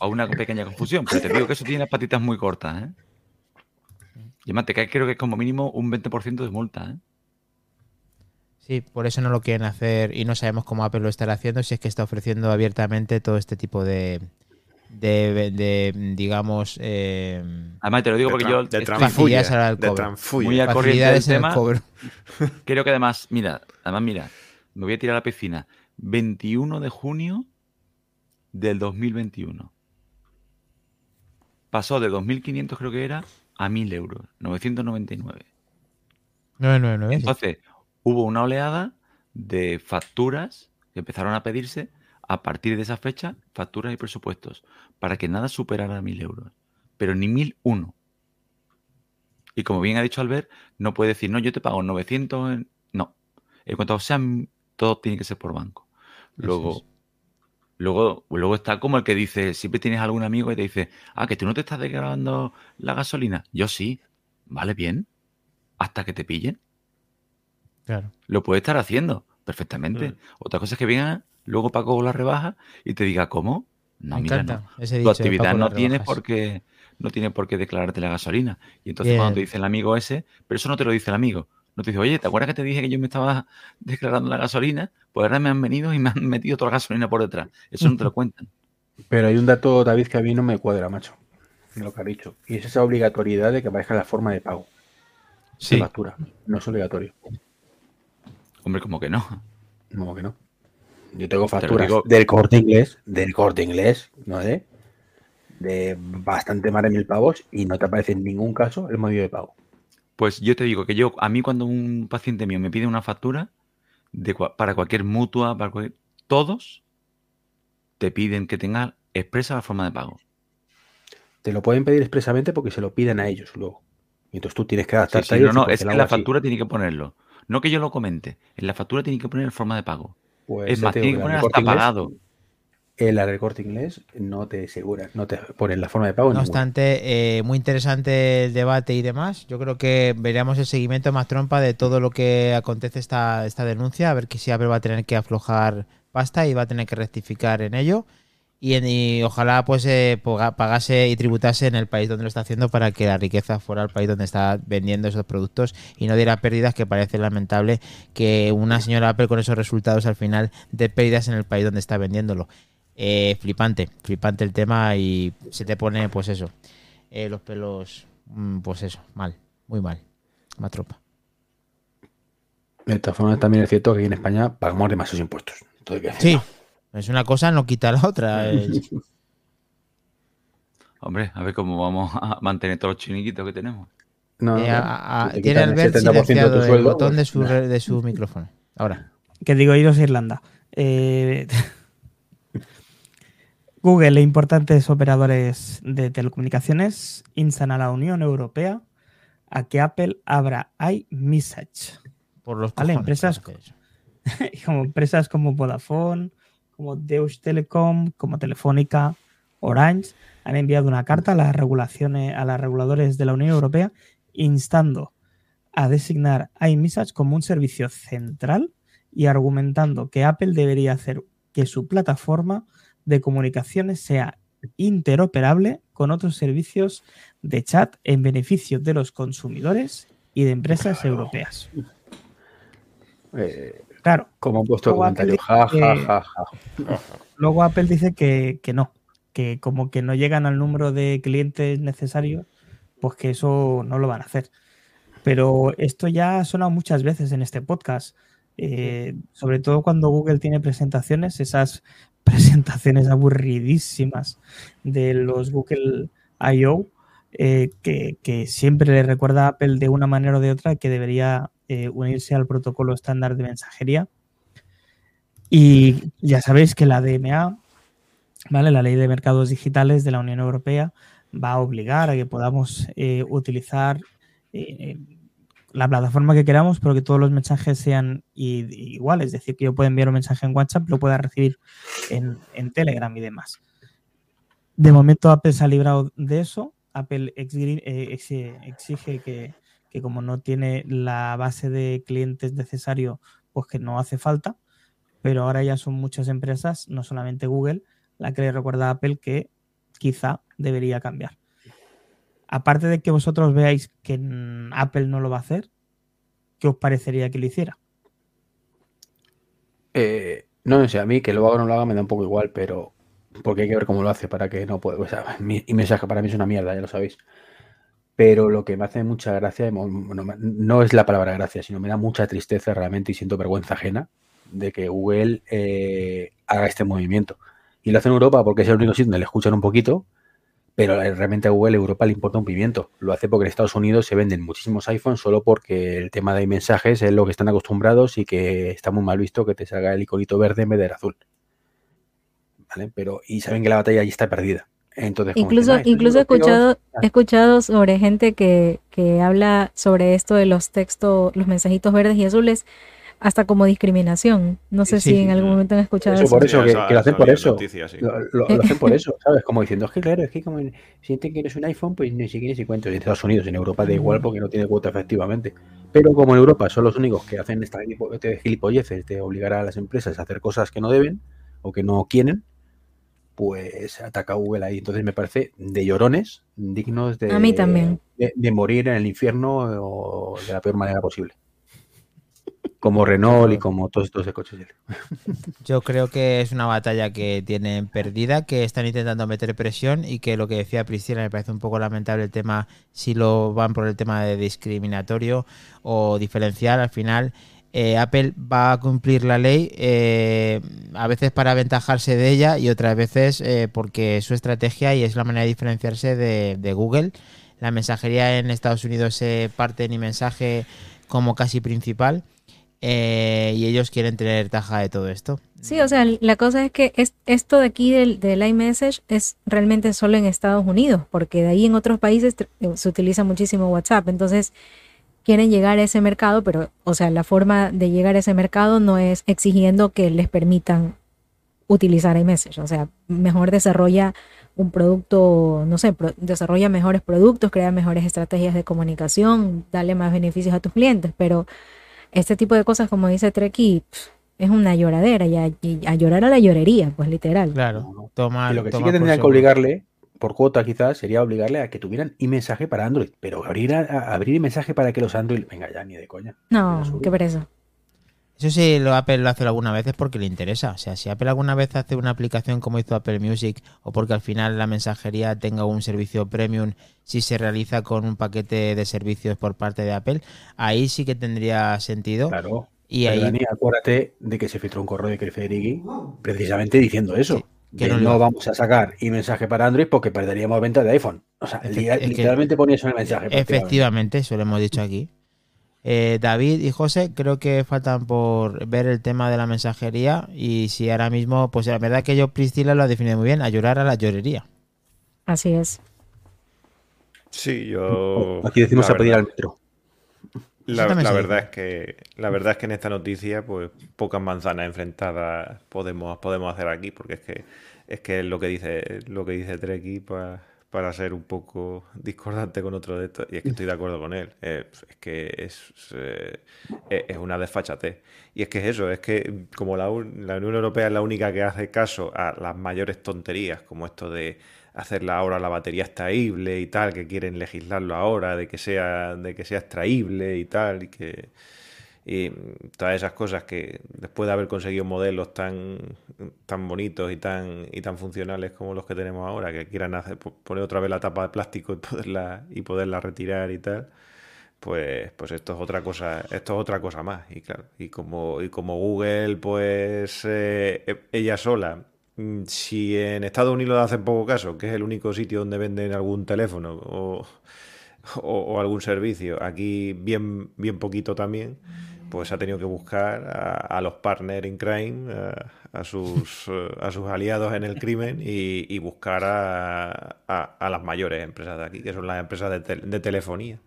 o una pequeña confusión, pero te digo que eso tiene las patitas muy cortas, ¿eh? Y además te cae creo que es como mínimo un 20% de multa, ¿eh? Sí, por eso no lo quieren hacer y no sabemos cómo Apple lo estará haciendo, si es que está ofreciendo abiertamente todo este tipo de, de, de, digamos, eh, Además te lo digo De porque yo de Facilidades ahora al de cobro. transfulla. muy al corriente del tema. cobro. Creo que además, mira, además mira, me voy a tirar a la piscina. 21 de junio del 2021. Pasó de 2.500 creo que era a 1.000 euros, 999. 999, sí. Entonces, hubo una oleada de facturas que empezaron a pedirse a partir de esa fecha, facturas y presupuestos, para que nada superara 1.000 euros, pero ni 1.001. Y como bien ha dicho Albert, no puede decir, no, yo te pago 900, en-". no. En cuanto sean, todo tiene que ser por banco. Luego, es. luego, luego está como el que dice, siempre tienes algún amigo que te dice, ah, que tú no te estás declarando la gasolina. Yo sí, vale bien, hasta que te pillen. Claro. Lo puede estar haciendo perfectamente. Otra cosa es que venga luego Paco la rebaja y te diga, ¿cómo? No, Me mira, no. ese Tu dicho de actividad Paco no las tiene rebajas. por qué no tiene por qué declararte la gasolina. Y entonces Bien. cuando te dice el amigo ese, pero eso no te lo dice el amigo. No te dice, oye, ¿te acuerdas que te dije que yo me estaba declarando la gasolina? Pues ahora me han venido y me han metido toda la gasolina por detrás. Eso no te lo cuentan. Pero hay un dato, David, que a mí no me cuadra, macho. De lo que ha dicho. Y es esa obligatoriedad de que aparezca la forma de pago. de Sí, factura. No es obligatorio. hombre, como que no. No, que no. Yo tengo facturas del corte inglés, del corte inglés, ¿no? De, de bastante más de mil pavos y no te aparece en ningún caso el medio de pago. Pues yo te digo que yo, a mí cuando un paciente mío me pide una factura de, para cualquier mutua, para cualquier- todos te piden que tenga expresa la forma de pago. Te lo pueden pedir expresamente porque se lo piden a ellos luego. Entonces tú tienes que adaptarte sí, a no, ellos. no, porque es que en la así. factura tiene que ponerlo. No que yo lo comente, en la factura tiene que poner forma de pago. Pues es más, tiene que poner hasta Inglés- pagado. En la del corte inglés no te asegura, no te ponen la forma de pago. No obstante, eh, muy interesante el debate y demás. Yo creo que veremos el seguimiento más trompa de todo lo que acontece esta, esta denuncia, a ver que si Apple va a tener que aflojar pasta y va a tener que rectificar en ello. Y, en- y ojalá pues eh, pagase y tributase en el país donde lo está haciendo para que la riqueza fuera al país donde está vendiendo esos productos y no diera pérdidas, que parece lamentable que una señora Apple con esos resultados al final dé pérdidas en el país donde está vendiéndolo. Eh, flipante, flipante el tema y se te pone, pues eso, eh, los pelos, mm, pues eso, mal, muy mal. Más tropa. De todas formas, también es cierto que aquí en España pagamos demasiados impuestos. Todo que Sí. Es una cosa, no quita la otra. es- Hombre, a ver cómo vamos a mantener todos los chiniquitos que tenemos. No, eh, no, a- a- si te tiene Albert 70% de tu silenciado el sueldo, botón de pues, su, nada. re- de su micrófono. Ahora, que digo iros a Irlanda. Eh, Google e importantes operadores de telecomunicaciones instan a la Unión Europea a que Apple abra iMessage. por los Vale, empresas- como empresas como Vodafone, como Deutsche Telekom, como Telefónica, Orange, han enviado una carta a las regulaciones, a los reguladores de la Unión Europea instando a designar iMessage como un servicio central y argumentando que Apple debería hacer que su plataforma de comunicaciones sea interoperable con otros servicios de chat en beneficio de los consumidores y de empresas europeas. Eh, Claro, como han puesto Luego comentario, ja, dice ja, que- ja, ja. Luego Apple dice que, que no, que como que no llegan al número de clientes necesarios, pues que eso no lo van a hacer. Pero esto ya ha sonado muchas veces en este podcast, eh, sobre todo cuando Google tiene presentaciones, esas presentaciones aburridísimas de los Google I.O., eh, que, que siempre le recuerda a Apple de una manera o de otra que debería eh, unirse al protocolo estándar de mensajería. Y ya sabéis que la DMA, ¿vale? La Ley de Mercados Digitales de la Unión Europea, va a obligar a que podamos eh, utilizar eh, la plataforma que queramos, pero que todos los mensajes sean iguales. Es decir, que yo pueda enviar un mensaje en WhatsApp, lo pueda recibir en, Telegram y demás. De momento Apple se ha librado de eso. Apple exige que, que como no tiene la base de clientes necesario, pues que no hace falta. Pero ahora ya son muchas empresas, no solamente Google, la que le recuerda a Apple que quizá debería cambiar aparte de que vosotros veáis que Apple no lo va a hacer, ¿qué os parecería que lo hiciera? Eh, no sé, a mí que lo haga o no lo haga me da un poco igual, pero porque hay que ver cómo lo hace para que no pueda. O sea, mi, mensaje para mí es una mierda, ya lo sabéis. Pero lo que me hace mucha gracia, no, es la palabra gracia, sino me da mucha tristeza realmente y siento vergüenza ajena de que Google eh, haga este movimiento. Y lo hace en Europa porque es el único sitio donde le escuchan un poquito pero realmente a Google Europa le importa un pimiento. Lo hace porque en Estados Unidos se venden muchísimos iPhones solo porque el tema de mensajes es lo que están acostumbrados y que está muy mal visto que te salga el iconito verde en vez del azul. ¿Vale? Pero, y saben que la batalla ya está perdida. Entonces, incluso incluso he escuchado, he escuchado sobre gente que, que habla sobre esto de los textos, los mensajitos verdes y azules hasta como discriminación. No sé si en algún momento han escuchado eso. Por eso, que, lo hacen por eso. lo, hacen por eso, ¿sabes? Como diciendo, es que claro, es que como sienten que eres un iPhone, pues ni siquiera se cuenta. En Estados Unidos, en Europa da igual porque no tiene cuota efectivamente. Pero como en Europa son los únicos que hacen esta este gilipolleces de obligar a las empresas a hacer cosas que no deben o que no quieren, pues ataca a Google ahí. Entonces me parece de llorones, dignos de, a mí también. de morir en el infierno o de la peor manera posible como Renault y como todos estos de coches. Yo creo que es una batalla que tienen perdida, que están intentando meter presión y que lo que decía Priscila me parece un poco lamentable el tema, si lo van por el tema de discriminatorio o diferencial, al final eh, Apple va a cumplir la ley, eh, a veces para aventajarse de ella y otras veces eh, porque es su estrategia y es la manera de diferenciarse de, Google. La mensajería en Estados Unidos se parte en mensaje como casi principal y ellos quieren tener taja de todo esto. Sí, o sea, la cosa es que es, esto de aquí del, del iMessage es realmente solo en Estados Unidos, porque de ahí en otros países se utiliza muchísimo WhatsApp. Entonces, quieren llegar a ese mercado, pero, o sea, la forma de llegar a ese mercado no es exigiendo que les permitan utilizar iMessage. O sea, mejor desarrolla un producto, no sé, desarrolla mejores productos, crea mejores estrategias de comunicación, dale más beneficios a tus clientes, pero este tipo de cosas, como dice Treki, es una lloradera y a, llorar a la llorería, pues literal. Claro, toma. lo que sí que tendrían que obligarle, por cuota quizás, sería obligarle a que tuvieran mensaje para Android, pero abrir, a, abrir mensaje para que los Android, venga ya, ni de coña. No, qué pereza. Eso sí, lo Apple lo hace alguna vez es porque le interesa. O sea, si Apple alguna vez hace una aplicación como hizo Apple Music o porque al final la mensajería tenga un servicio premium si se realiza con un paquete de servicios por parte de Apple, ahí sí que tendría sentido. Claro. Y ahí... acuérdate de que se filtró un correo de Criferigui precisamente diciendo eso. Que no, vamos a sacar y mensaje para Android porque perderíamos venta de iPhone. O sea, literalmente ponía eso en el mensaje. Efectivamente, eso lo hemos dicho aquí. Eh, David y José creo que faltan por ver el tema de la mensajería y si ahora mismo, pues la verdad que yo Priscila lo ha definido muy bien, a llorar a la llorería. Así es. Sí, yo... Aquí decimos a pedir al metro. La, verdad es que la verdad es que en esta noticia pues pocas manzanas enfrentadas podemos podemos hacer aquí porque es que es que lo que dice lo que dice Treki pues para ser un poco discordante con otro de estos, y es que estoy de acuerdo con él, eh, es que es, eh, es una desfachate. Y es que es eso, es que como la, la, Unión Europea es la única que hace caso a las mayores tonterías, como esto de hacerla ahora la batería extraíble y tal, que quieren legislarlo ahora, de que sea, de que sea extraíble y tal, y que y todas esas cosas que después de haber conseguido modelos tan, tan bonitos y tan, y tan funcionales como los que tenemos ahora, que quieran hacer, poner otra vez la tapa de plástico y poderla, y poderla retirar y tal, pues, pues esto es otra cosa, esto es otra cosa más. Y claro, y como, y como Google, pues eh, e, ella sola, si en Estados Unidos hacen poco caso, que es el único sitio donde venden algún teléfono o, o algún servicio, aquí bien, bien poquito también pues ha tenido que buscar a, a los partners in crime, a, a sus, eh, a sus aliados en el crimen y, y buscar a, a- las mayores empresas de aquí, que son las empresas de, tel- de telefonía.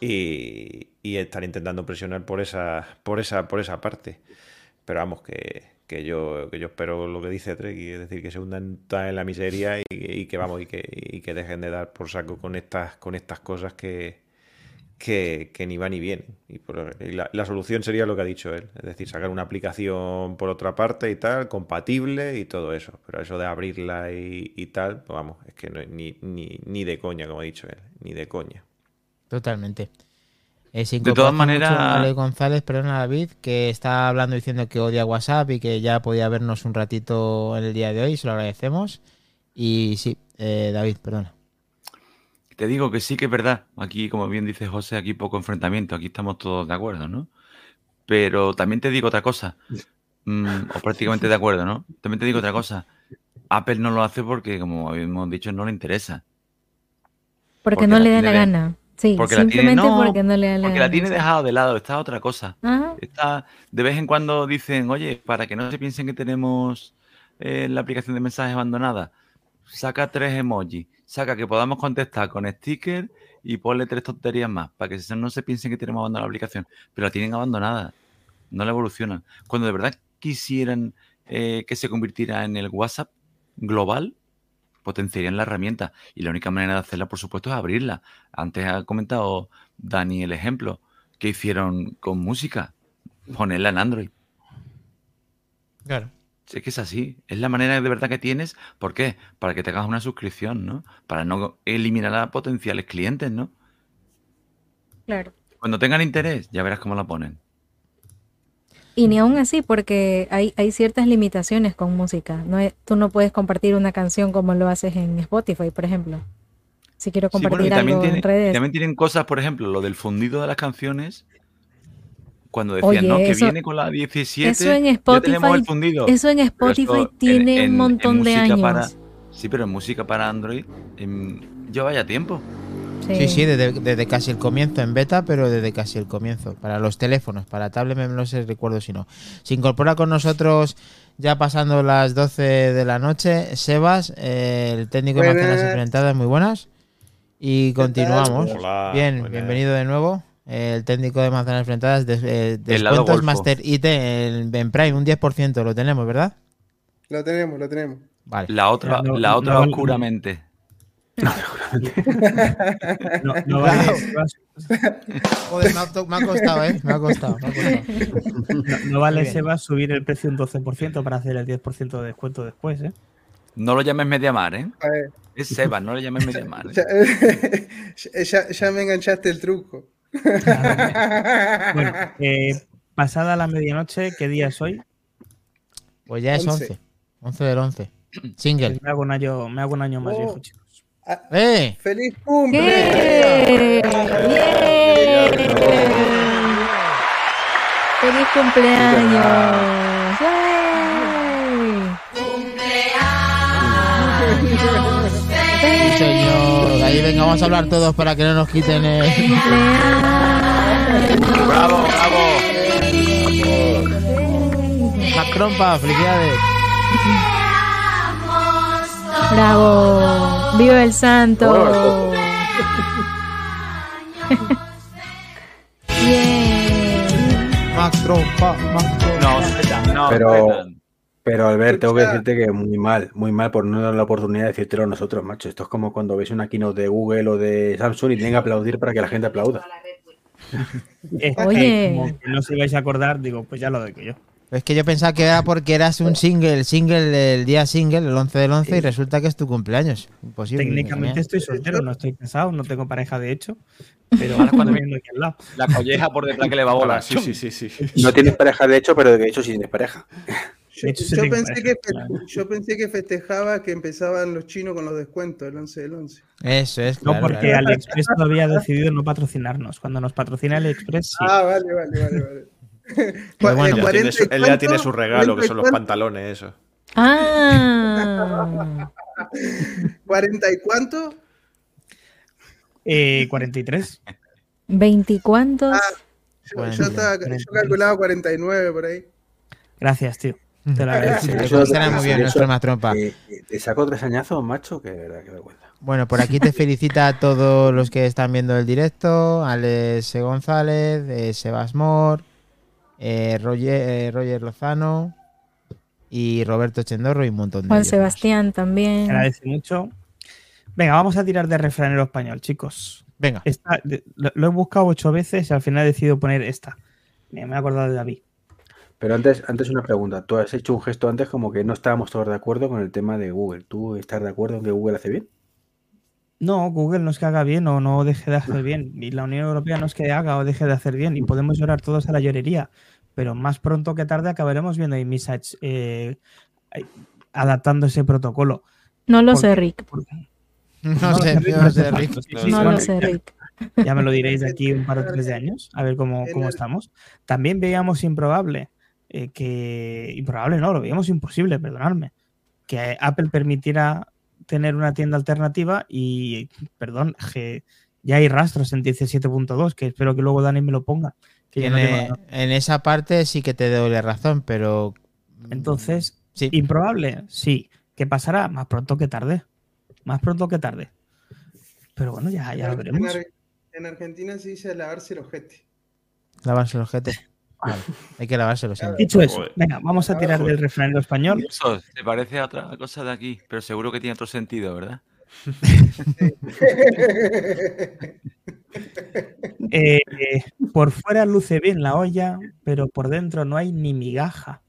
Y, y estar intentando presionar por esa, por esa, por esa parte. Pero vamos, que, que yo, que yo espero lo que dice Trek, es decir, que se hundan en la miseria y, y que vamos, y que, y que dejen de dar por saco con estas, con estas cosas que, que, que ni van ni vienen. Y la, la solución sería lo que ha dicho él, es decir, sacar una aplicación por otra parte y tal, compatible y todo eso. Pero eso de abrirla y, y tal, pues vamos, es que no, ni, ni, ni de coña, como ha dicho él, ni de coña. Totalmente. Eh, se De todas maneras- González, perdona David, que está hablando diciendo que odia WhatsApp y que ya podía vernos un ratito en el día de hoy, se lo agradecemos. Y sí, eh, David, perdona. Te digo que sí que es verdad. Aquí, como bien dice José, aquí poco enfrentamiento. Aquí estamos todos de acuerdo, ¿no? Pero también te digo otra cosa. mm, o prácticamente de acuerdo, ¿no? También te digo otra cosa. Apple no lo hace porque, como habíamos dicho, no le interesa. Porque, Porque no le da la gana. Sí, Porque la tiene, simplemente no, porque no le porque la tiene dejado de lado. Está otra cosa. Ajá. Está, de vez en cuando dicen, oye, para que no se piensen que tenemos eh, la aplicación de mensajes abandonada, saca tres emojis, saca que podamos contestar con sticker y ponle tres tonterías más, para que no se piensen que tenemos abandonada la aplicación. Pero la tienen abandonada, no la evolucionan. Cuando de verdad quisieran eh, que se convirtiera en el WhatsApp global, potenciarían la herramienta. Y la única manera de hacerla, por supuesto, es abrirla. Antes ha comentado Dani el ejemplo que hicieron con música, ponerla en Android. Claro. Sí, es que es así. Es la manera de verdad que tienes. ¿Por qué? Para que te hagas una suscripción, ¿no? Para no eliminar a potenciales clientes, ¿no? Claro. Cuando tengan interés, ya verás cómo la ponen. Y ni aún así, porque hay, hay ciertas limitaciones con música. No es- tú no puedes compartir una canción como lo haces en Spotify, por ejemplo. Si quiero Sí, bueno, compartir también, algo tiene- en redes. también tienen cosas, por ejemplo, lo del fundido de las canciones. Cuando decían, Oye, no, que eso- viene con la 17. eso en ya tenemos el Spotify- fundido. Eso en Spotify esto tiene en- en- un montón de años. para- sí, pero en música para Android lleva ya tiempo. Sí, sí, desde, desde casi el comienzo en beta, pero desde casi el comienzo. Para los teléfonos, para tablet me- no sé, recuerdo si no. Se incorpora con nosotros ya pasando las 12 de la noche, Sebas, eh, el técnico de manzanas enfrentadas, muy buenas. Y continuamos. Hola, Bien, buenas. bienvenido de nuevo. eh, El técnico de manzanas enfrentadas, des- eh, descuentos. Master IT en, en Prime, un 10%, lo tenemos, ¿verdad? Lo tenemos, lo tenemos. Vale. La otra, No, la otra no, no. No, no vale, Joder, me ha, me ha costado, ¿eh? Me ha costado. me ha costado. no, no vale Muy bien. Seba subir el precio un 12% para hacer el 10% de descuento después, ¿eh? No lo llames Mediamar, ¿eh? A ver, Es Seba, no le llames Mediamar. ¿eh? ya, ya- ya me enganchaste el truco. Bueno, eh, pasada la medianoche, ¿qué día es hoy? Pues ya es 11. 11. 11 del 11. Single. Me hago un año, me hago un año más Oh. viejo, chicos. Ah, ¡Eh! ¡Feliz cumple! ¡Bien! ¡Bien! ¡Feliz cumpleaños! ¡Yay! Sí, señor. Ahí venga, vamos a hablar todos para que no nos quiten el... ¡Bravo, bravo! Macrompa, felicidades. ¡Bravo! ¡Viva el santo! No, Pero-. Pero Albert, tengo que decirte que muy mal, muy mal por no dar la oportunidad de decírtelo a nosotros, macho. Esto es como cuando ves una keynote de Google o de Samsung y tienen que aplaudir para que la gente aplauda. Que Oye. como que no os ibais a acordar, digo, pues ya lo doy yo. Es que yo pensaba que era porque eras un single, el single, el día single, el 11 del 11, y resulta que es tu cumpleaños. Imposible. Técnicamente Genial. estoy soltero, no estoy casado, no tengo pareja de hecho, pero Ahora cuando- viendo aquí al lado. La colleja por detrás que le va a volar. sí, sí, sí, sí. No tienes pareja de hecho, pero de hecho sí tienes pareja. Yo, hecho, pensé pareja, que, claro. yo pensé que festejaba que empezaban los chinos con los descuentos el 11 del 11. Eso es, No, claro. porque claro. AliExpress todavía ha decidido no patrocinarnos. Cuando nos patrocina AliExpress, sí. Ah, vale, vale, vale. vale. Pero bueno, Ya tiene 40 su- y él ya tiene su regalo, que son los 40 y pantalones, eso. ¡Ah! cuánto, ¿40 y cuánto? Eh, 43. ¿Veinticuantos? Ah, Yo, yo estaba, yo 43. calculaba 49 por ahí. Gracias, tío. Te lo agradezco. Eso- muy bien eso- nuestro más trompa. Eh, eh, te saco tres añazos, macho, que de verdad que vergüenza. Bueno, por aquí te felicita a todos los que están viendo el directo. Alex González, eh, Sebas Mor, eh, Roger, eh, Roger Lozano y Roberto Chendorro y un montón de Juan ellos más. Sebastián también. Agradece mucho. Venga, vamos a tirar de refranero español, chicos. Venga, Esta- lo, lo he buscado ocho veces y al final he decidido poner esta. Me, me he acordado de David. Pero antes, antes una pregunta. Tú has hecho un gesto antes como que no estábamos todos de acuerdo con el tema de Google. ¿Tú estás de acuerdo en que Google hace bien? No, Google no es que haga bien o no deje de hacer bien. Y la Unión Europea no es que haga o deje de hacer bien. Y podemos llorar todos a la llorería. Pero más pronto que tarde acabaremos viendo iMessage eh, eh, adaptando ese protocolo. No lo ¿Por sé? Rick. no sé, no sé, Rick. Sí, sí, No bueno, lo sé, Rick. Ya me lo diréis de aquí un par o tres de años, a ver cómo, cómo estamos. También veíamos improbable, eh, que improbable no, lo veíamos imposible, perdonadme, que Apple permitiera tener una tienda alternativa y, perdón, que ya hay rastros en 17.2, que espero que luego Dani me lo ponga. Que no tengo- en esa parte sí que te doy la razón, pero. Entonces, sí. improbable, sí. ¿Qué pasará? Más pronto que tarde. Más pronto que tarde. Pero bueno, ya, ya lo En, veremos. Ar- en Argentina se dice lavarse el ojete. Lavarse el ojete. Vale, hay que lavárselo siempre. Dicho eso, Joder. venga, vamos a tirar del refranero español. Eso se parece a otra cosa de aquí, pero seguro que tiene otro sentido, ¿verdad? Eh, eh, por fuera luce bien la olla, pero por dentro no hay ni migaja.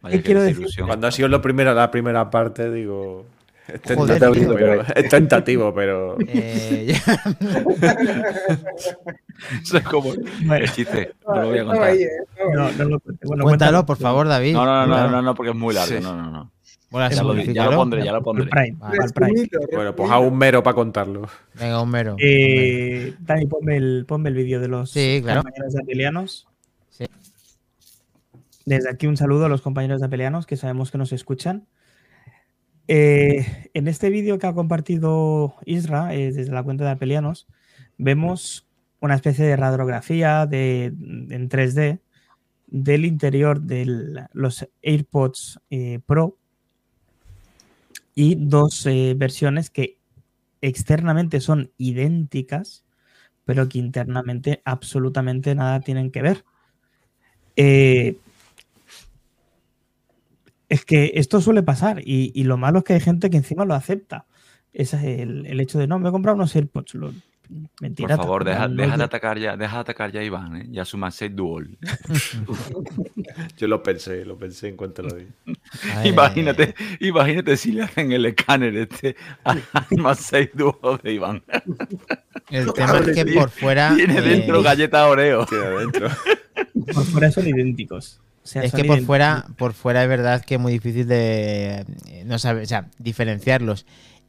Vaya ¿Qué que quiero decir? desilusión. Cuando ha sido lo primero, la primera parte, digo. Es tentativo, pero, es tentativo, pero. Eh, Eso es como Bueno, el chiste. No lo voy a contar. ahí, ¿eh? No, no lo cuente. Bueno, cuéntalo, cuéntalo. por favor, David. No, no, no, no, no, no, porque es muy largo. Sí. No, no, no. Bueno, Ya lo, ya simplifícalo. lo pondré, ya lo pondré. Prime, Vale. al Prime. Resumilo, Bueno, pues a un mero para contarlo. Venga, un mero. Eh, Dani, ponme el, ponme el vídeo de los Sí, claro. compañeros de Apelianos. Sí. Desde aquí un saludo a los compañeros de Apelianos que sabemos que nos escuchan. Eh, en este vídeo que ha compartido Isra eh, desde la cuenta de Apelianos, vemos una especie de radiografía de, en 3D del interior de los AirPods eh, Pro y dos versiones que externamente son idénticas, pero que internamente absolutamente nada tienen que ver. Es que esto suele pasar y, y lo malo es que hay gente que encima lo acepta. Ese es el, el hecho de no, me he comprado unos AirPods. Lo, mentira. Por favor, deja, deja de atacar ya, deja de atacar ya a Iván, ¿eh? Ya su Manset Dual. Yo lo pensé, lo pensé en cuanto lo vi. Ay, imagínate, imagínate si le hacen el escáner este al Manset Dual de Iván. El tema es que por fuera. Tiene eh, dentro galleta Oreo. Tiene adentro. Por fuera son idénticos. Sea, Es que por fuera, por fuera es verdad que es muy difícil de eh, no saber, o sea, diferenciarlos.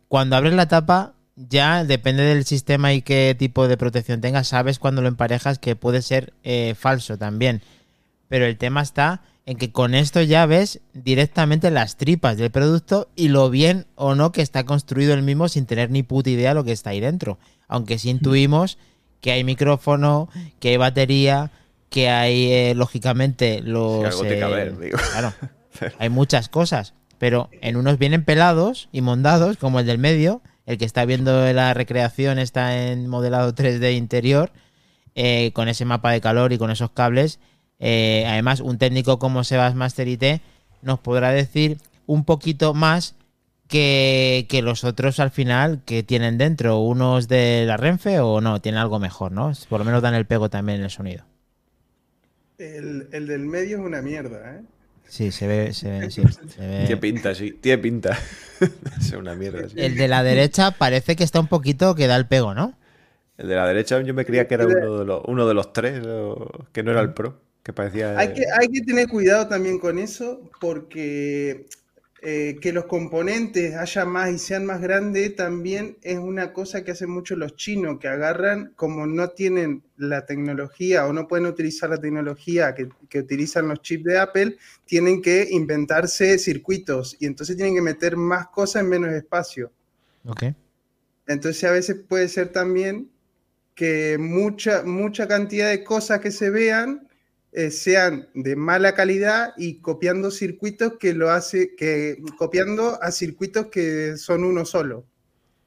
Cuando abres la tapa, ya depende del sistema y qué tipo de protección tengas, sabes cuando lo emparejas que puede ser eh, falso también. Pero el tema está en que con esto ya ves directamente las tripas del producto y lo bien o no que está construido el mismo sin tener ni puta idea lo que está ahí dentro. Aunque sí intuimos que hay micrófono, que hay batería, que hay eh, lógicamente los... que eh, haber, digo. Claro, hay muchas cosas, pero en unos vienen pelados y mondados, como el del medio, el que está viendo la recreación está en modelado 3D interior, eh, con ese mapa de calor y con esos cables. Eh, además, un técnico como Sebas Master IT nos podrá decir un poquito más que, que los otros al final que tienen dentro, unos de la Renfe o no, tienen algo mejor, ¿no? Por lo menos dan el pego también en el sonido. El, el del medio es una mierda, ¿eh? Sí, se ve, se ve, sí, se ve. Tiene pinta, sí. Tiene pinta. es una mierda. sí. El de la derecha parece que está un poquito que da el pego, ¿no? El de la derecha yo me creía que era uno de los, uno de los tres, o- que no era el pro. Que parecía. Hay que, hay que tener cuidado también con eso, porque eh, que los componentes haya más y sean más grandes también es una cosa que hacen mucho los chinos, que agarran, como no tienen la tecnología o no pueden utilizar la tecnología que, que utilizan los chips de Apple, tienen que inventarse circuitos y entonces tienen que meter más cosas en menos espacio. Ok. Entonces a veces puede ser también que mucha, mucha cantidad de cosas que se vean eh, sean de mala calidad y copiando circuitos que lo hace, que copiando a circuitos que son uno solo.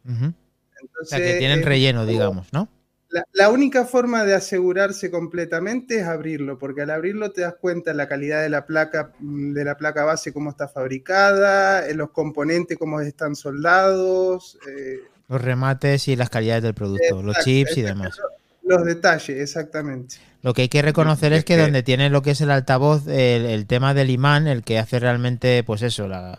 O sea, que tienen es relleno, como- digamos, ¿no? La, la única forma de asegurarse completamente es abrirlo, porque al abrirlo te das cuenta de la calidad de la placa, mm, de la placa base, cómo está fabricada, eh, los componentes, cómo están soldados, eh, Los remates y las calidades del producto, los chips y demás. Los detalles, exactamente. Lo que hay que reconocer Es que, donde tiene lo que es el altavoz, el, el tema del imán, el que hace realmente, pues eso, la-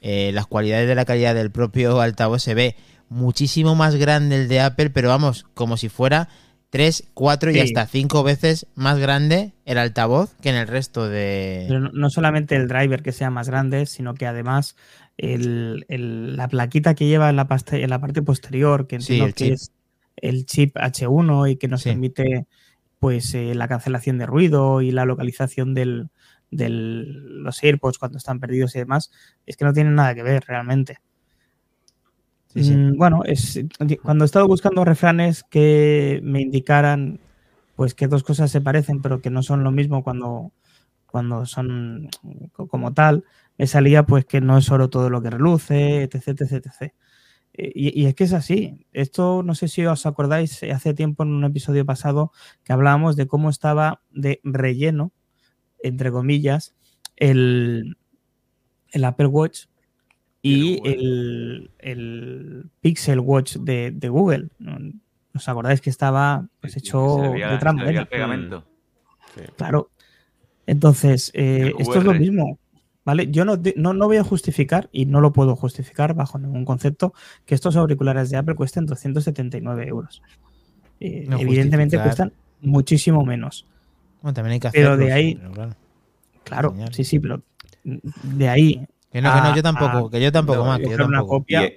eh, las cualidades de la calidad del propio altavoz se ve muchísimo más grande el de Apple, pero vamos, como si fuera 3, 4 y Sí. hasta 5 veces más grande el altavoz que en el resto Pero de... no, no solamente el driver que sea más grande, sino que además el- el- la plaquita que lleva en la, paste- en la parte posterior, que Sí, entiendo el que chip. es el chip H1 y que nos Sí. permite pues eh, la cancelación de ruido y la localización de los AirPods cuando están perdidos y demás, es que no tienen nada que ver realmente. Sí, sí. Mm, Bueno, es, cuando he estado buscando refranes que me indicaran pues que dos cosas se parecen pero que no son lo mismo cuando, cuando son co- como tal, me salía pues que no es oro todo lo que reluce, etc, etc, etc. Eh, Y, y es que es así. Esto no sé si os acordáis, eh, hace tiempo en un episodio pasado que hablábamos de cómo estaba de relleno, entre comillas, el, el Apple Watch y El el, el Pixel Watch de, de Google. ¿Os acordáis que estaba pues, hecho veía- de. Sí. Claro. Entonces, eh, esto es lo mismo. ¿Vale? Yo no, no, no voy a justificar, y no lo puedo justificar bajo ningún concepto, que estos auriculares de Apple cuesten 279 euros. Eh, No evidentemente justificar. cuestan muchísimo menos. Bueno, también hay que Pero hacerlo. de ahí- pero claro. Sí, sí, pero de ahí Que no, que no, yo tampoco, a que yo tampoco, yo que yo una copia. Y, es-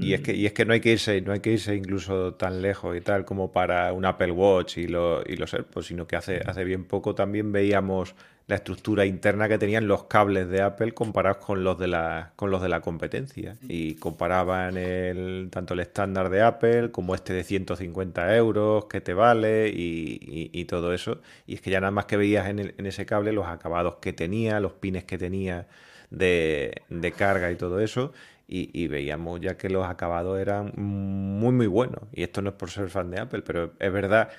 y es que, y es que no hay que irse, no hay que irse incluso tan lejos y tal como para un Apple Watch y, lo- y los AirPods, sino que hace, hace bien poco también veíamos la estructura interna que tenían los cables de Apple comparados con los de la, con los de la competencia. Y comparaban el, tanto el estándar de Apple como este de 150 euros que te vale y, y- y todo eso. Y es que ya nada más que veías en, el- en ese cable los acabados que tenía, los pines que tenía de, de carga y todo eso. Y, y veíamos ya que los acabados eran muy, muy buenos. Y esto no es por ser fan de Apple, pero es verdad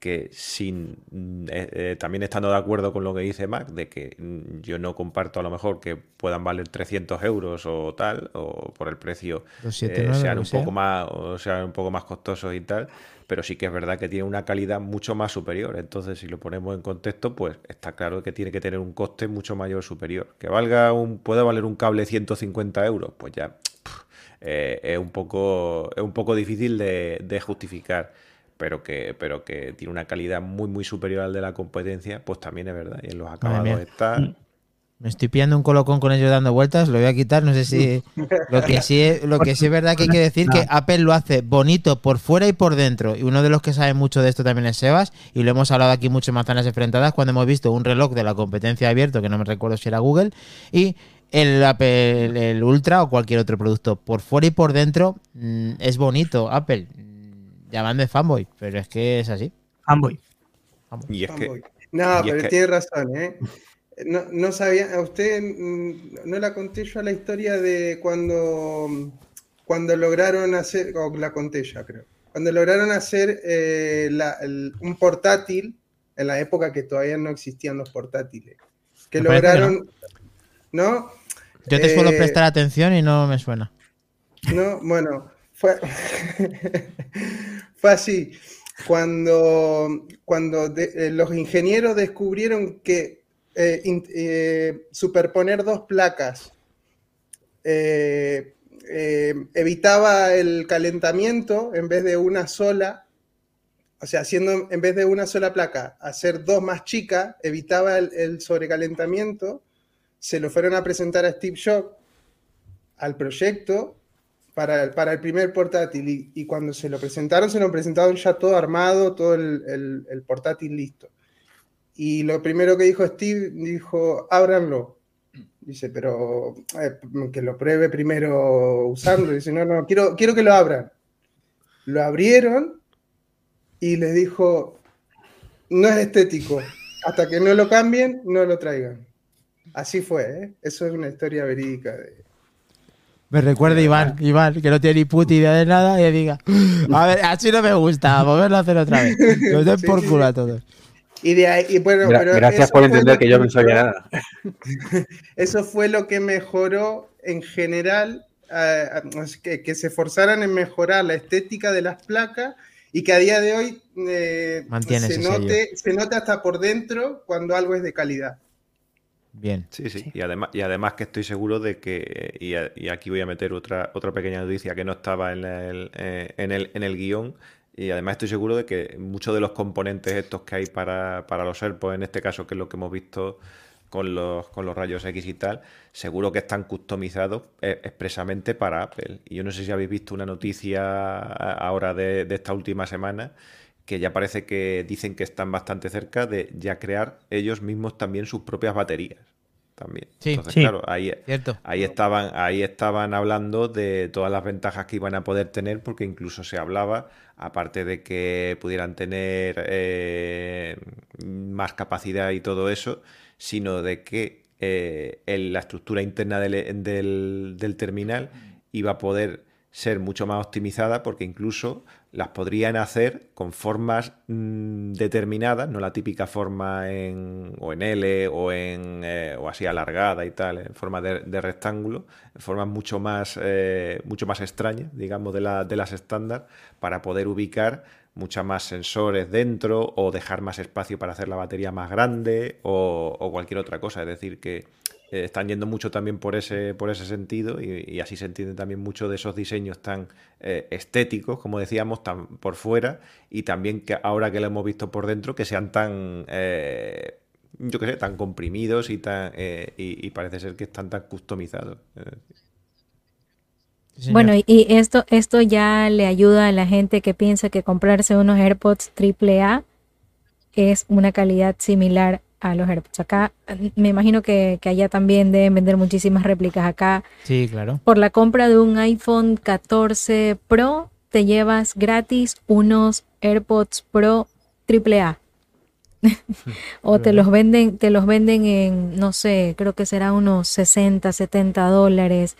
que sin mm, eh, eh, también estando de acuerdo con lo que dice Mac, de que mm, yo no comparto a lo mejor que puedan valer 300 euros o tal, o por el precio eh, 7,9 sean un sea. poco más, o sean un poco más costosos y tal, pero sí que es verdad que tiene una calidad mucho más superior. Entonces, si lo ponemos en contexto, pues está claro que tiene que tener un coste mucho mayor superior. Que valga un, puede valer un cable 150 euros, pues ya es un poco, es un poco difícil de, de justificar. Pero que, pero que tiene una calidad muy, muy superior al de la competencia, pues también es verdad. Y en los acabados está. Me estoy pillando un colocón con ellos dando vueltas, lo voy a quitar, no sé si... Lo que sí, es- lo que sí es verdad que hay que decir que Apple lo hace bonito por fuera y por dentro. Y uno de los que sabe mucho de esto también es Sebas, y lo hemos hablado aquí mucho en manzanas enfrentadas cuando hemos visto un reloj de la competencia abierto, que no me recuerdo si era Google, y el Apple, el Ultra o cualquier otro producto. Por fuera y por dentro mm, es bonito Apple. Llaman de fanboy, pero es que es así. Fanboy. Y es que, Fanboy. No, y es pero que- tiene razón, ¿eh? No, no sabía, a usted mm, no la conté yo la historia de cuando, cuando lograron hacer, o la conté ya creo, cuando lograron hacer eh, la- el- un portátil en la época que todavía no existían los portátiles. Que Me parece que lograron, ¿no? Yo te suelo Eh, prestar atención y no me suena. No, bueno, fue, fue así. Cuando, cuando eh, los ingenieros descubrieron que eh, eh, superponer dos placas evitaba el calentamiento en vez de una sola, o sea, haciendo en vez de una sola placa, hacer dos más chicas, evitaba el, el sobrecalentamiento, se lo fueron a presentar a Steve Jobs al proyecto para el, primer portátil y, cuando se lo presentaron, se lo presentaron ya todo armado, todo el, portátil listo. Y lo primero que dijo Steve, dijo, ábranlo. Dice, pero eh, que lo pruebe primero usando. Dice, no, no, quiero, quiero que lo abran. Lo abrieron y les dijo, no es estético, hasta que no lo cambien, no lo traigan. Así fue, ¿eh? Eso es una historia verídica. Me recuerda Iván, Iván, que no tiene ni puta idea de nada, y diga, a ver, así no me gusta, volverlo a hacer otra vez. Nos den Sí, por sí, culo sí. a todos. Y de ahí, y bueno, Gra- pero gracias eso por fue entender lo que yo no sabía nada. Eso fue lo que mejoró en general, eh, que, que se esforzaran en mejorar la estética de las placas y que a día de hoy eh, Mantiene se, ese note, se note hasta por dentro cuando algo es de calidad. Bien. Sí, sí. Y, además, y además que estoy seguro de que, y, a- y aquí voy a meter otra, otra pequeña noticia que no estaba en el, eh, en el, en el guion, y además estoy seguro de que muchos de los componentes estos que hay para, para los AirPods, en este caso, que es lo que hemos visto con los, con los rayos X y tal, seguro que están customizados eh, expresamente para Apple. Y yo no sé si habéis visto una noticia ahora de, de esta última semana que ya parece que dicen que están bastante cerca de ya crear ellos mismos también sus propias baterías. También. Sí. Entonces, Sí. claro, ahí, Cierto. ahí estaban, ahí estaban hablando de todas las ventajas que iban a poder tener, porque incluso se hablaba, aparte de que pudieran tener eh, más capacidad y todo eso, sino de que eh, la estructura interna del, del- del terminal iba a poder ser mucho más optimizada porque incluso las podrían hacer con formas mm, determinadas, no la típica forma en, o en L o en eh, o así alargada y tal, en forma de, de rectángulo, formas mucho más eh, mucho más extrañas, digamos, de, la- de las estándar, para poder ubicar muchas más sensores dentro o dejar más espacio para hacer la batería más grande o, o cualquier otra cosa. Es decir, que eh, están yendo mucho también por ese, por ese sentido y, y así se entiende también mucho de esos diseños tan eh, estéticos, como decíamos, tan por fuera y también que ahora que lo hemos visto por dentro, que sean tan, eh, yo qué sé, tan comprimidos y, tan, eh, y, y parece ser que están tan customizados. Eh, Sí. Bueno, y, y esto, esto ya le ayuda a la gente que piensa que comprarse unos AirPods AAA es una calidad similar a los AirPods. Acá me imagino que, que allá también deben vender muchísimas réplicas. Acá Sí, claro. por la compra de un iPhone 14 Pro te llevas gratis unos AirPods Pro AAA. o te los venden, te los venden en, no sé, creo que será unos 60, 70 dólares.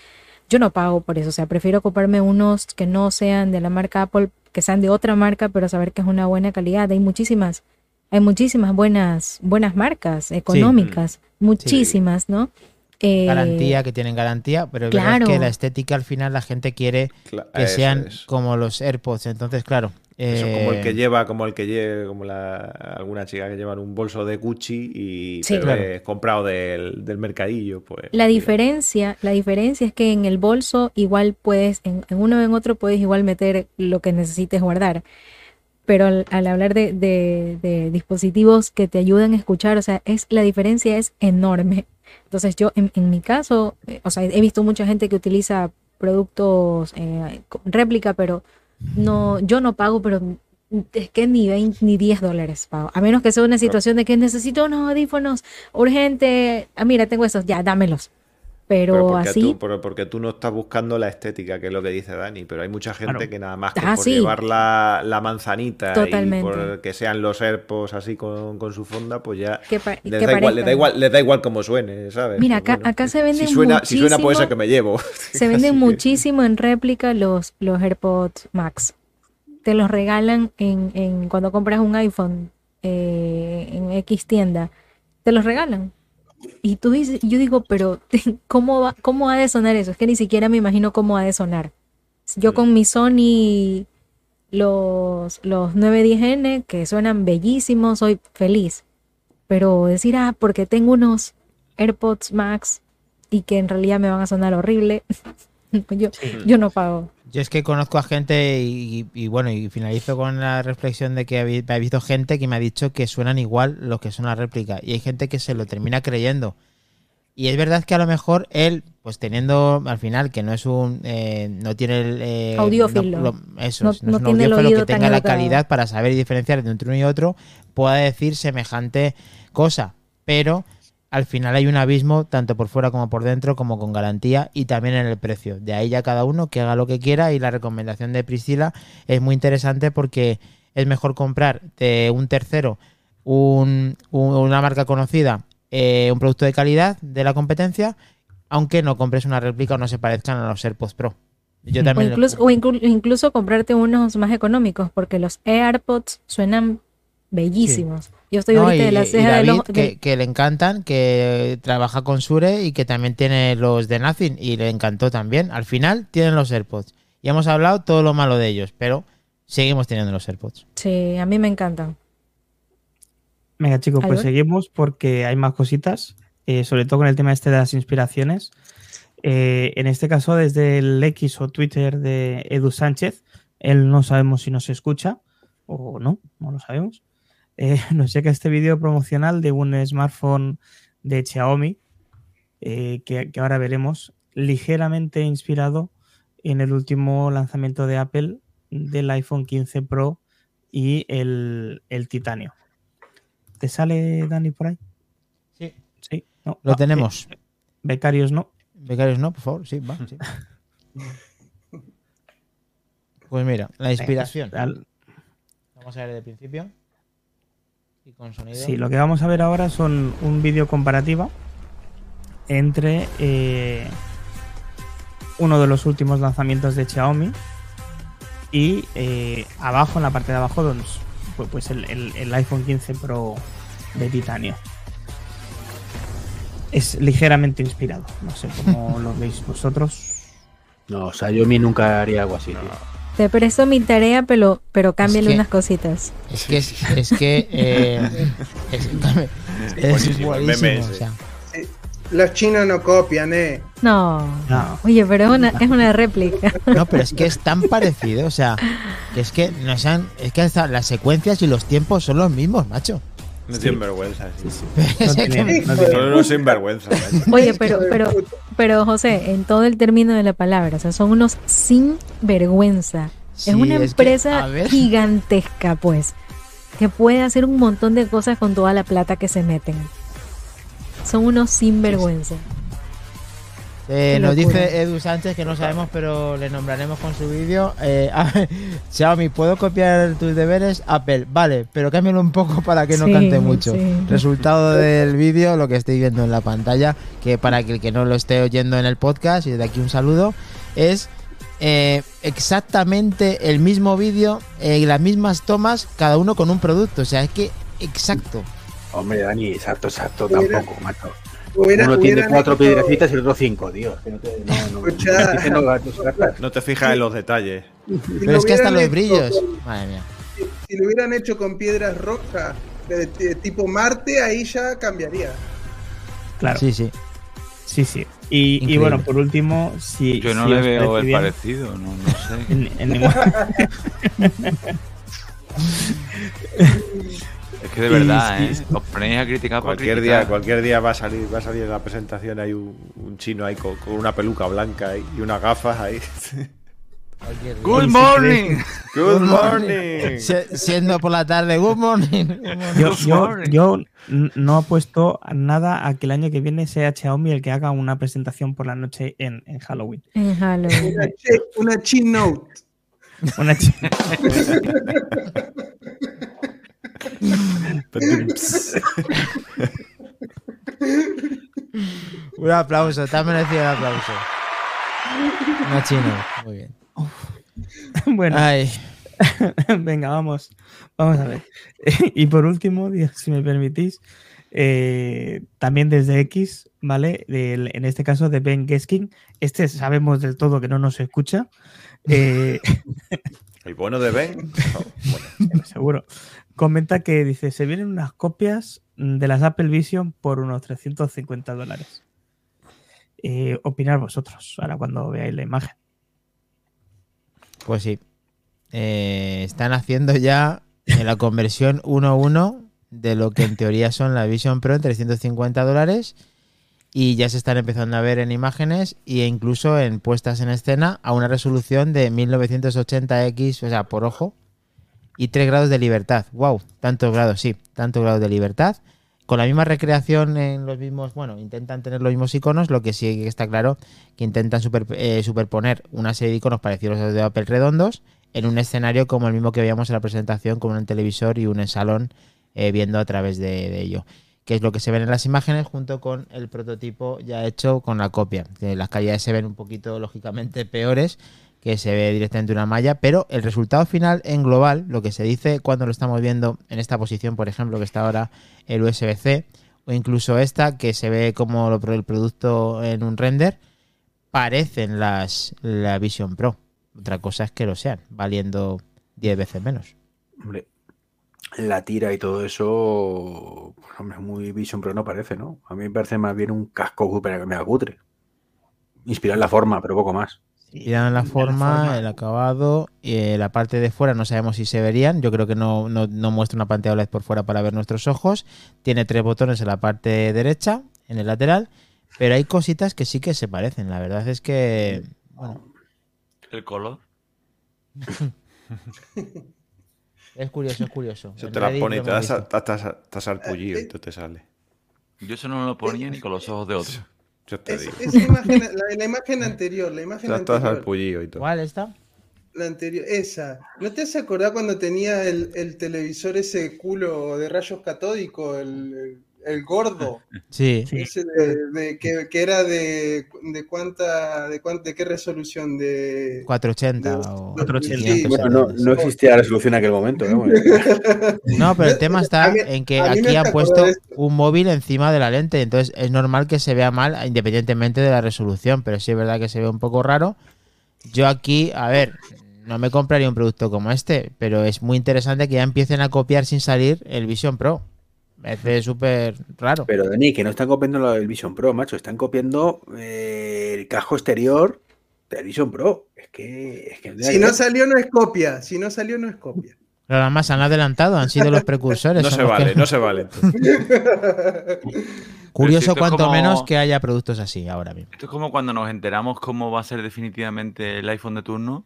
Yo no pago por eso, o sea, prefiero comprarme unos que no sean de la marca Apple, que sean de otra marca, pero saber que es una buena calidad. Hay muchísimas, hay muchísimas buenas, buenas marcas económicas, muchísimas, ¿no? Eh, Garantía, que tienen garantía, pero es claro. que la estética al final la gente quiere que sean es. como los AirPods. Entonces, claro. Eso, como el que eh, lleva, como el que lleva, como la, alguna chica que lleva un bolso de Gucci y Sí. Claro. es comprado del, del mercadillo, pues. La mira. diferencia, la diferencia es que en el bolso igual puedes, en, en uno o en otro puedes igual meter lo que necesites guardar. Pero al, al hablar de, de- de dispositivos que te ayudan a escuchar, o sea, es, la diferencia es enorme. Entonces yo, en, en mi caso, eh, o sea, he visto mucha gente que utiliza productos eh, réplica, pero no, yo no pago, pero es que ni 20 ni 10 dólares pago. A menos que sea una situación de que necesito unos audífonos urgente. Ah, mira, tengo esos, ya, dámelos. Pero, Pero porque, así, tú, pero porque tú no estás buscando la estética, que es lo que dice Dani, pero hay mucha gente Claro. que nada más que Ah, por sí. llevar la, la manzanita Totalmente. y por que sean los AirPods así con, con su fonda, pues ya que, pa- les que da, igual, les, da igual, les da igual cómo suene, ¿sabes? Mira, Pues acá- acá se venden si suena, si suena puede ser muchísimo- que me llevo. Se venden muchísimo en réplica los, los AirPods Max. Te los regalan en, en cuando compras un iPhone eh, en X tienda. Te los regalan. Y tú dices, yo digo, pero ¿cómo, va, ¿cómo ha de sonar eso? Es que ni siquiera me imagino cómo ha de sonar. Yo con mi Sony, los, los 910N, que suenan bellísimos, soy feliz. Pero decir, ah, porque tengo unos AirPods Max y que en realidad me van a sonar horrible, yo, yo no pago. Yo es que conozco a gente y, y- y bueno, y finalizo con la reflexión de que he visto gente que me ha dicho que suenan igual los que son la réplica. Y hay gente que se lo termina creyendo. Y es verdad que a lo mejor él, pues teniendo al final que no es un. eh, no tiene el. eh, Audiófilo. no- lo- eso, No- es, no no es un tiene el audiófilo que tenga la educado. calidad para saber diferenciar entre uno y otro, pueda decir semejante cosa. Pero al final hay un abismo, tanto por fuera como por dentro, como con garantía y también en el precio. De ahí ya cada uno que haga lo que quiera y la recomendación de Priscila es muy interesante porque es mejor comprar de un tercero un- un- una marca conocida, eh, un producto de calidad de la competencia, aunque no compres una réplica o no se parezcan a los AirPods Pro. Yo O también incluso, o inclu- incluso comprarte unos más económicos, porque los AirPods suenan bellísimos. Yo estoy No, ahorita y- de la y ceja de los... que, le encantan, que trabaja con Sure y que también tiene los de Nothing y le encantó también. Al final tienen los AirPods. Y hemos hablado todo lo malo de ellos, pero seguimos teniendo los AirPods. Sí, a mí me encantan. Venga, chicos, pues seguimos porque hay más cositas, eh, sobre todo con el tema este de las inspiraciones. Eh, en este caso, desde el X o Twitter de Edu Sánchez, él no sabemos si nos escucha o no, no lo sabemos. Eh, nos llega este vídeo promocional de un smartphone de Xiaomi eh, que, que ahora veremos, ligeramente inspirado en el último lanzamiento de Apple del iPhone 15 Pro y el, el titanio. ¿Te sale Dani por ahí? Sí. Sí. No. Lo Ah, tenemos. eh, becarios no. Becarios no, por favor, sí, va. sí. Pues mira, la inspiración. Vamos a ver el principio. Y con sonido. Sí, lo que vamos a ver ahora son un vídeo comparativa entre eh, uno de los últimos lanzamientos de Xiaomi y eh, abajo, en la parte de abajo, donde es, pues, pues el, el- el iPhone 15 Pro de titanio. Es ligeramente inspirado. No sé cómo lo veis vosotros. No, o sea, yo a mí nunca haría algo así. tío. Te presto mi tarea, pero, pero cámbiale que- unas cositas. Es que es, es que eh, es, es buenísimo, el buenísimo, meme o ese. sea, Los chinos no copian, ¿eh? No. No. Oye, pero es una, es una réplica. no, pero es que es tan parecido, o sea, que es que nos han, es que hasta las secuencias y los tiempos son los mismos, macho. No tienen vergüenza. sí. Es No tiene- no sinvergüenza. Oye, pero, pero, pero José, en todo el término de la palabra, o sea, son unos sin vergüenza. Sí, es una empresa gigantesca, pues, que puede hacer un montón de cosas con toda la plata que se meten. Son unos sinvergüenza. Eh, nos dice Edu Sánchez que no sabemos, pero le nombraremos con su vídeo. Eh, ver, Xiaomi, ¿puedo copiar tus deberes? Apple, vale, pero cámbialo un poco para que no Sí, cante mucho. sí. Resultado del vídeo, lo que estoy viendo en la pantalla, que para que el que no lo esté oyendo en el podcast, y desde aquí un saludo, es eh, exactamente el mismo vídeo, eh, las mismas tomas, cada uno con un producto. O sea, es que exacto. Hombre, Dani, exacto, exacto, tampoco, macho. Hubiera- Uno tiene cuatro hecho- piedrecitas y el otro cinco, tío. Que no te- no, no, Escucha. no, no, no, no, No te fijas en los detalles. si Pero lo es que hasta los brillos. con- Madre mía. si lo hubieran hecho con piedras rojas, de, de tipo Marte, ahí ya cambiaría. Claro. Sí, Sí, sí. sí. Y, y bueno, por último, si. Yo no si le veo el bien, parecido, no, no sé. en- en ningún- Es que de verdad, ¿eh? Os ponéis a criticar por Cualquier criticar. día, cualquier día va a salir, va a salir en la presentación hay un, un chino ahí con, con una peluca blanca ahí, y unas gafas ahí. Good morning. Good morning. Si- Siendo por la tarde, good morning. good morning. Yo, yo, yo no apuesto nada a que el año que viene sea Xiaomi el que haga una presentación por la noche en, en Halloween. En Halloween. Una, una chinote. Una chi- Un aplauso, te ha merecido el aplauso. Una chino, muy bien. bueno, Ay, venga, vamos. Vamos a ver. y por último, si me permitís, eh, también desde X, ¿vale? Del- en este caso de Ben Geskin. Este sabemos del todo que no nos escucha. eh, El bueno de Ben. Bueno, seguro. Comenta que dice, se vienen unas copias mm, de las Apple Vision por unos 350 dólares. Eh, opinar vosotros ahora cuando veáis la imagen. pues sí. Eh, están haciendo ya eh, la conversión 1-1 de lo que en teoría son la Vision Pro en 350 dólares y ya se están empezando a ver en imágenes e incluso en puestas en escena a una resolución de 1980x, o sea, por ojo, y 3 grados de libertad. ¡Wow! Tantos grados, sí, tantos grados de libertad. Con la misma recreación en los mismos, bueno, intentan tener los mismos iconos, lo que sí está claro que intentan eh, superponer una serie de iconos parecidos a los de Apple redondos en un escenario como el mismo que veíamos en la presentación, con un televisor y un salón eh, viendo a través de, ello que es lo que se ven en las imágenes junto con el prototipo ya hecho con la copia. Las calidades se ven un poquito, lógicamente, peores que se ve directamente una malla, pero el resultado final en global, lo que se dice cuando lo estamos viendo en esta posición, por ejemplo, que está ahora el USB-C, o incluso esta, que se ve como el producto en un render, parecen las la Vision Pro. Otra cosa es que lo sean, valiendo 10 veces menos. Hombre, la tira y todo eso, pues, hombre, muy Vision Pro no parece, ¿no? A mí me parece más bien un casco súper mega cutre. Inspirado en la forma, pero poco más. Miran la forma, el acabado, y eh, la parte de fuera no sabemos si se verían. Yo creo que no, no, no muestra una pantalla OLED por fuera para ver nuestros ojos. Tiene tres botones en la parte derecha, en el lateral, pero hay cositas que sí que se parecen. La verdad es que, bueno, El color. es curioso, es curioso. Eso te la pone y te das, estás, estás sarpullido y tú te sale. Yo eso no lo ponía ni con los ojos de otro. Yo te Es- digo. esa imagen, la, la imagen anterior, la imagen Ya estás anterior. sarpullido y todo. ¿Cuál está? La anterior, esa. ¿No te has acordado cuando tenía el, el televisor ese culo de rayos catódicos, el, el- el gordo? Sí. Ese de, de- que, que era de, de cuánta, de cuánta, de qué resolución, de 480 de- o 480. 570. Bueno, no, no existía la resolución en aquel momento. ¿eh? Bueno, No, pero el tema está mí- en que aquí han puesto un móvil encima de la lente, entonces es normal que se vea mal independientemente de la resolución, pero sí es verdad que se ve un poco raro. Yo aquí, a ver, no me compraría un producto como este, pero es muy interesante que ya empiecen a copiar sin salir el Vision Pro. Me parece súper raro. Pero Dani, que no están copiando lo del Vision Pro, macho, están copiando eh, el casco exterior del Vision Pro. Es que. Es que Si no salió no es copia, si no salió no es copia. Pero además han adelantado, han sido los precursores. No se los que- vale, no se vale. Curioso es cuanto como- menos que haya productos así ahora mismo. Esto es como cuando nos enteramos cómo va a ser definitivamente el iPhone de turno,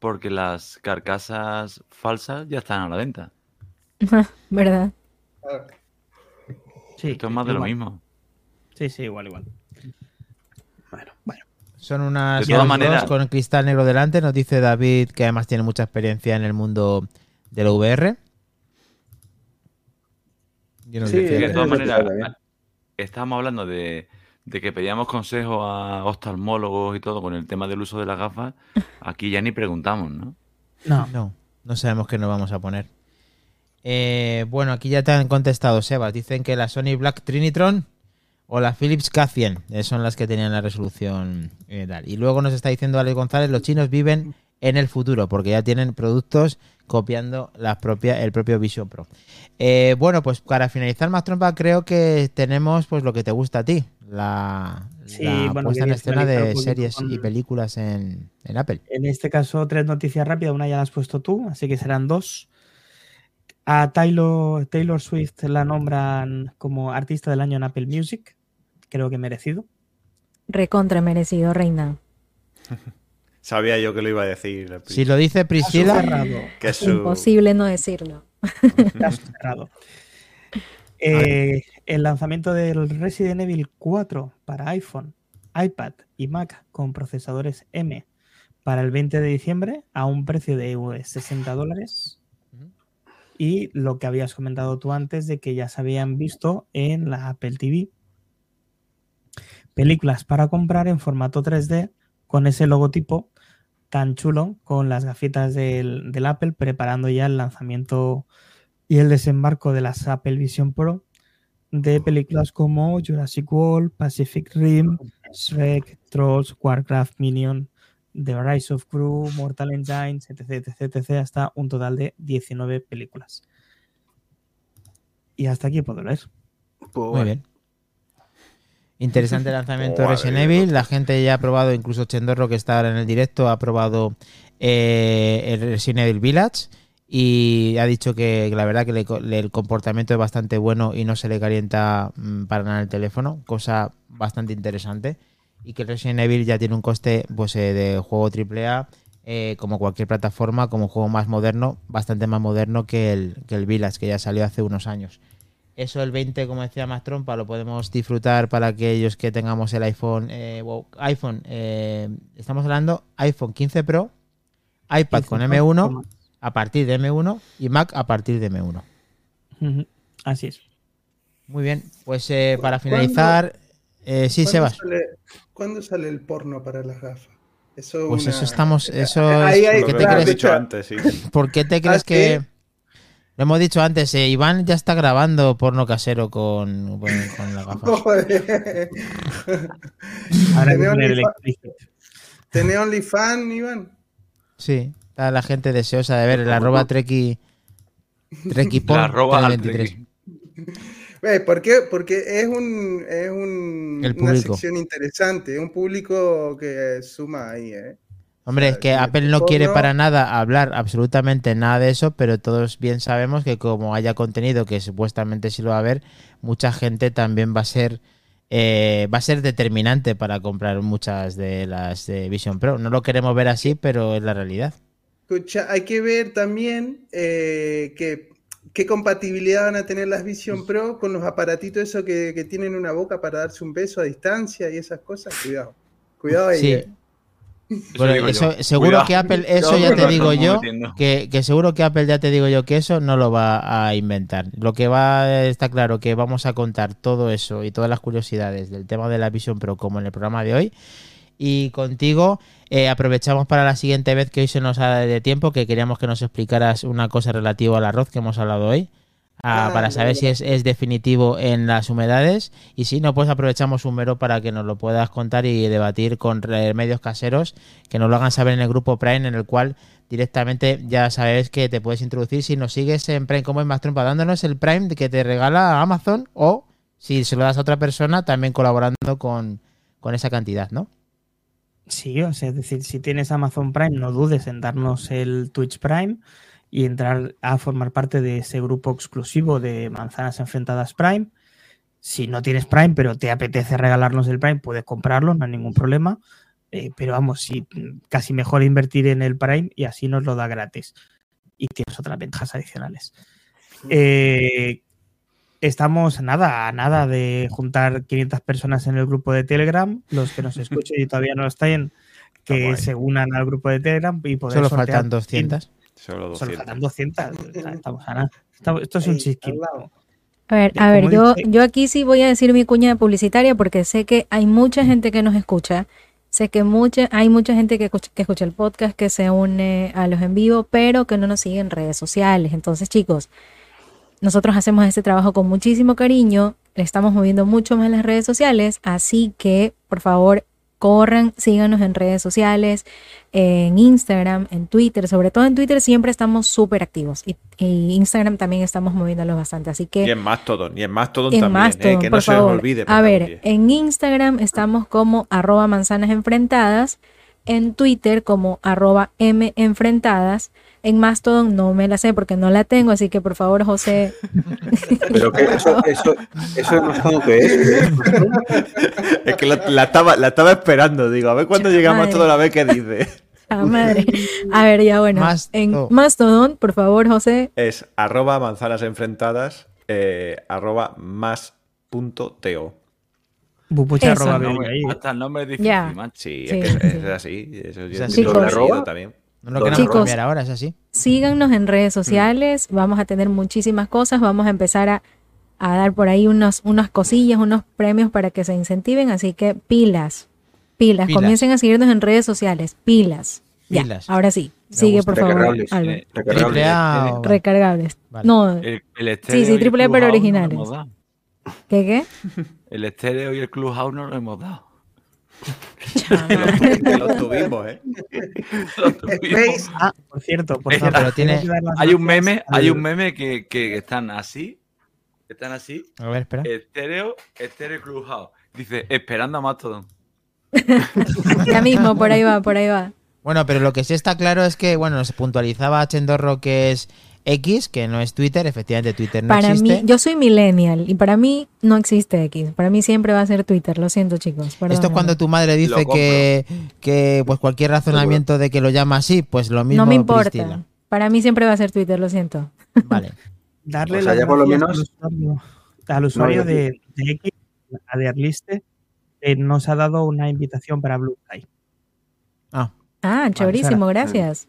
porque las carcasas falsas ya están a la venta. ¿Verdad? Sí, Esto es más de lo mismo. Sí, sí, igual, igual. Son unas De todas Oculus maneras- con cristal negro delante, nos dice David, que además tiene mucha experiencia en el mundo de la VR. Sí, decía de todas maneras, estábamos hablando de, de que pedíamos consejos a oftalmólogos y todo con el tema del uso de las gafas. Aquí ya ni preguntamos, ¿no? No, No, no sabemos qué nos vamos a poner. Eh, bueno, aquí ya te han contestado, Sebas. Dicen que la Sony Black Trinitron o la Philips K100 eh, son las que tenían la resolución eh, tal. Y luego nos está diciendo Alex González, los chinos viven en el futuro porque ya tienen productos copiando las propias, el propio Vision Pro. Eh, bueno, pues para finalizar más trompa, creo que tenemos pues lo que te gusta a ti, la, Sí, la bueno, puesta en escena de series y películas en, en Apple. En este caso, tres noticias rápidas. Una ya la has puesto tú, así que serán dos. A Taylor, Taylor Swift la nombran como artista del año en Apple Music. Creo que merecido. Recontra merecido, reina. Sabía yo que lo iba a decir. Si lo dice Priscila, que es su- Imposible no decirlo. Cerrado. Eh, el lanzamiento del Resident Evil 4 para iPhone, iPad y Mac con procesadores M para el 20 de diciembre a un precio de eh, 60 dólares. Y lo que habías comentado tú antes de que ya se habían visto en la Apple TV. Películas para comprar en formato 3D con ese logotipo tan chulo con las gafitas del, Apple preparando ya el lanzamiento y el desembarco de las Apple Vision Pro de películas como Jurassic World, Pacific Rim, Shrek, Trolls, Warcraft, Minion, The Rise of Gru, Mortal Engines, etc, etc, etc, hasta un total de 19 películas. Y hasta aquí puedo leer. Pues, Muy bien. Interesante lanzamiento de Madre Resident Evil. La gente ya ha probado, incluso Chendorro, que está ahora en el directo, ha probado eh, el Resident Evil Village y ha dicho que, que la verdad que le co- le- el comportamiento es bastante bueno y no se le calienta mm, para nada el teléfono, cosa bastante interesante. Y que el Resident Evil ya tiene un coste pues, eh, de juego AAA, eh, como cualquier plataforma, como juego más moderno, bastante más moderno que el, que el Village, que ya salió hace unos años. Eso el 20, como decía más trompa, lo podemos disfrutar para aquellos que tengamos el iPhone. eh, wow, iPhone, eh, estamos hablando iPhone 15 Pro, iPad 15 con Pro M1 Max. a partir de M1 y Mac a partir de M1. Ujú, Así es. Muy bien, pues eh, para finalizar, eh, sí, ¿Cuándo Sebas. sale- ¿Cuándo sale el porno para las gafas? Eso Pues una- eso estamos, eso Ahí, es, ahí, ¿por qué Lo te que claro, dicho antes, sí. ¿Por qué te crees ¿Ah, que sí? lo hemos dicho antes? eh, Iván ya está grabando porno casero con, con, con las gafas. Joder. Ahora hay que ¿Tenés OnlyFans? explícito. ¿Tenés OnlyFans, Iván? Sí, está la gente deseosa de ver el arroba treki trekipon La arroba al 23. Treki. ¿Por qué? Porque es un es un, El una sección interesante, un público que suma ahí, ¿eh? Hombre, O es que si Apple no quiere para nada hablar absolutamente nada de eso, pero todos bien sabemos que como haya contenido que supuestamente sí lo va a haber, mucha gente también va a ser eh, va a ser determinante para comprar muchas de las de Vision Pro. No lo queremos ver así, pero es la realidad. Escucha, hay que ver también eh, que, qué compatibilidad van a tener las Vision Pro con los aparatitos esos que, que tienen una boca para darse un beso a distancia y esas cosas. Cuidado. Cuidado ahí. Sí. eh. Bueno, eso- seguro Cuidado. que Apple, eso ya te digo yo, que, que seguro que Apple ya te digo yo que eso no lo va a inventar. Lo que va, está claro que vamos a contar todo eso y todas las curiosidades del tema de la Vision Pro como en el programa de hoy. Y contigo eh, aprovechamos para la siguiente vez que hoy se nos ha de tiempo, que queríamos que nos explicaras una cosa relativa al arroz que hemos hablado hoy. ah, Ah, para saber si es, es definitivo en las humedades y si no, pues aprovechamos un mero para que nos lo puedas contar y debatir con remedios caseros que nos lo hagan saber en el grupo Prime, en el cual directamente ya sabes que te puedes introducir si nos sigues en Prime como es más trompa, dándonos el Prime que te regala Amazon o si se lo das a otra persona, también colaborando con, con esa cantidad, ¿no? Sí, o sea, es decir, si tienes Amazon Prime, no dudes en darnos el Twitch Prime y entrar a formar parte de ese grupo exclusivo de Manzanas Enfrentadas Prime. Si no tienes Prime, pero te apetece regalarnos el Prime, puedes comprarlo, no hay ningún problema. Eh, pero vamos, sí, casi mejor invertir en el Prime y así nos lo da gratis. Y tienes otras ventajas adicionales. Eh, estamos nada, a nada de juntar 500 personas en el grupo de Telegram. Los que nos escuchen y todavía no están, que se unan al grupo de Telegram y poder Solo sortear faltan 200. Solo Solo 200. faltan 200. o sea, Estamos a nada. Estamos- Esto es un chisquín. A ver, a ver, yo, yo aquí sí voy a decir mi cuña publicitaria porque sé que hay mucha gente que nos escucha. Sé que mucha, hay mucha gente que escucha, que escucha el podcast, que se une a los en vivo, pero que no nos sigue en redes sociales. Entonces, chicos, nosotros hacemos este trabajo con muchísimo cariño, le estamos moviendo mucho más las redes sociales, así que, por favor, corran, síganos en redes sociales, en Instagram, en Twitter, sobre todo en Twitter siempre estamos súper activos y, y Instagram también estamos moviéndolo bastante, así que Y en Mastodon, y en Mastodon en también, Mastodon, eh, que no por se favor. olvide. A ver, en Instagram estamos como arroba manzanas enfrentadas, en Twitter como arroba m enfrentadas, en Mastodon no me la sé porque no la tengo, así que por favor, José, Pero que eso, eso, eso no es como que es. Es que la, la estaba, la estaba esperando, digo, a ver cuándo llegamos Madre. a toda la vez que dice. ah, madre. A ver, ya bueno, en Masto. Mastodon, por favor, José, Es arroba manzanas enfrentadas, eh, arroba más punto teo. Bupucha Eso. arroba Hasta el baby nombre- ahí. hasta el nombre es difícil, macho. Sí, Sí, es que sí. es así. Eso yo apellido también. No lo Chicos. queremos cambiar ahora, es así. síganos en redes sociales, vamos a tener muchísimas cosas, vamos a empezar a, a dar por ahí unos, unas cosillas, unos premios para que se incentiven, así que pilas, pilas, Pilas. comiencen a seguirnos en redes sociales, pilas. Ya, Pilas. ahora sí, Me sigue gusta. por favor, Recargables. Eh, Recargables. A o- Recargables. Vale. No, El, el estéreo sí, el triple A, pero no originales. ¿qué qué? El estéreo y el Clubhouse no lo hemos dado. Que tuvimos, ¿eh? Lo tuvimos. Space, Ah, por cierto, por cierto, pero tiene- Hay un meme, hay un meme que, que están así, están así, A ver, espera. estéreo, estéreo Clubhouse. Dice, esperando a Mastodon. Ya mismo, por ahí va, por ahí va. Bueno, pero lo que sí está claro es que, bueno, nos puntualizaba Chendorro que es X, que no es Twitter, efectivamente Twitter no Para existe. mí, yo soy millennial y para mí no existe X. Para mí siempre va a ser Twitter, lo siento chicos. Esto es cuando tu madre dice que, que pues cualquier razonamiento de que lo llama así, pues lo mismo No me importa. Para mí siempre va a ser Twitter, lo siento. Vale. darle O sea, las ya por lo menos- al usuario, al usuario No, de, de X, a de Arliste, que nos ha dado una invitación para Blue Sky. Ah, Ah, chéverísimo, Sara. gracias.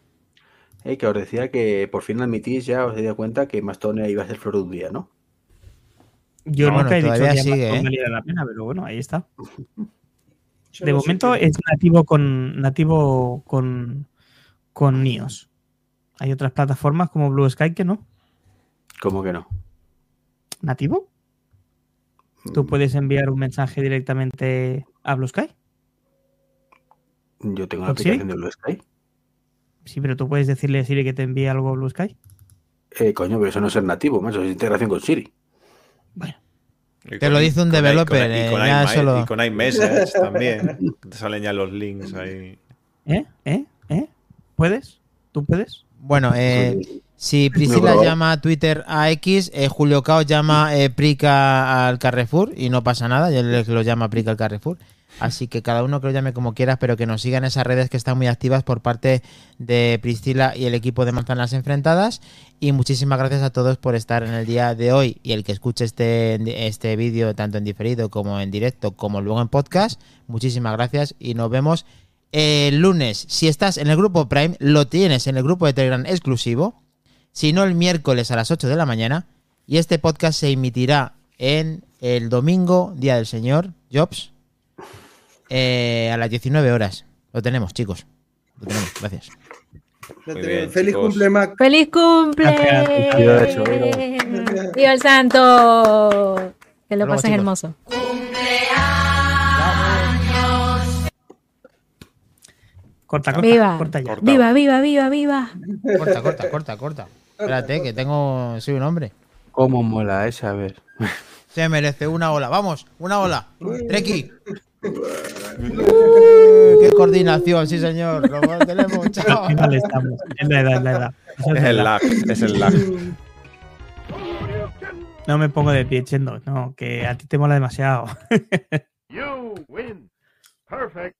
Eh, que os decía que por fin admitís ya, os dais cuenta que Mastone iba a ser flor de un día, ¿no? Yo nunca he dicho que sigue, Amazon ¿eh? valiera la pena, pero bueno, ahí está. De no momento es nativo con nativo con, con iOS. Hay otras plataformas como Blue Sky que no. ¿Cómo que no? ¿Nativo? ¿Tú puedes enviar un mensaje directamente a Blue Sky? Yo tengo una ¿Con Siri? aplicación de Blue Sky. Sí, pero tú puedes decirle a Siri que te envíe algo a Blue Sky. Eh, coño, pero eso no es ser nativo, macho, es integración con Siri. Bueno, Y Te con- lo dice un developer, con i- eh, Y con, ya iMa- solo- y con iMessage también. Te salen ya los links ahí. ¿eh? ¿eh? ¿eh? ¿Puedes? ¿Tú puedes? Bueno, eh, Sí. si Priscila llama a Twitter a X, eh, Julio Cao llama eh, Prica al Carrefour y no pasa nada, y él lo llama Prica al Carrefour. Así que cada uno que lo llame como quieras, pero que nos sigan esas redes que están muy activas por parte de Priscila y el equipo de Manzanas Enfrentadas. Y muchísimas gracias a todos por estar en el día de hoy y el que escuche este, este vídeo tanto en diferido como en directo como luego en podcast. Muchísimas gracias y nos vemos el lunes. Si estás en el grupo Prime, lo tienes en el grupo de Telegram exclusivo. Si no, el miércoles a las 8 de la mañana. Y este podcast se emitirá en el domingo, Día del Señor, Jobs, eh, a las 19 horas. Lo tenemos, chicos. Lo tenemos, gracias. Muy bien, Feliz chicos. cumple, Mac. ¡Feliz cumple! ¡Viva el santo! Que lo pases hermoso. Corta, corta, ¡Viva! corta ya. Corta. ¡Viva, viva, viva, viva! Corta, corta, corta, corta. Espérate, que tengo. Soy un hombre. ¿Cómo mola esa? A ver. Se merece una ola. Vamos, una ola. Treki. ¡Qué coordinación, sí, señor! Lo tenemos, chao. Al final estamos. Es la edad, es la edad. Eso es Es la el lag, es el lag. No me pongo de pie, Chendo. No, que a ti te mola demasiado. You win. Perfect.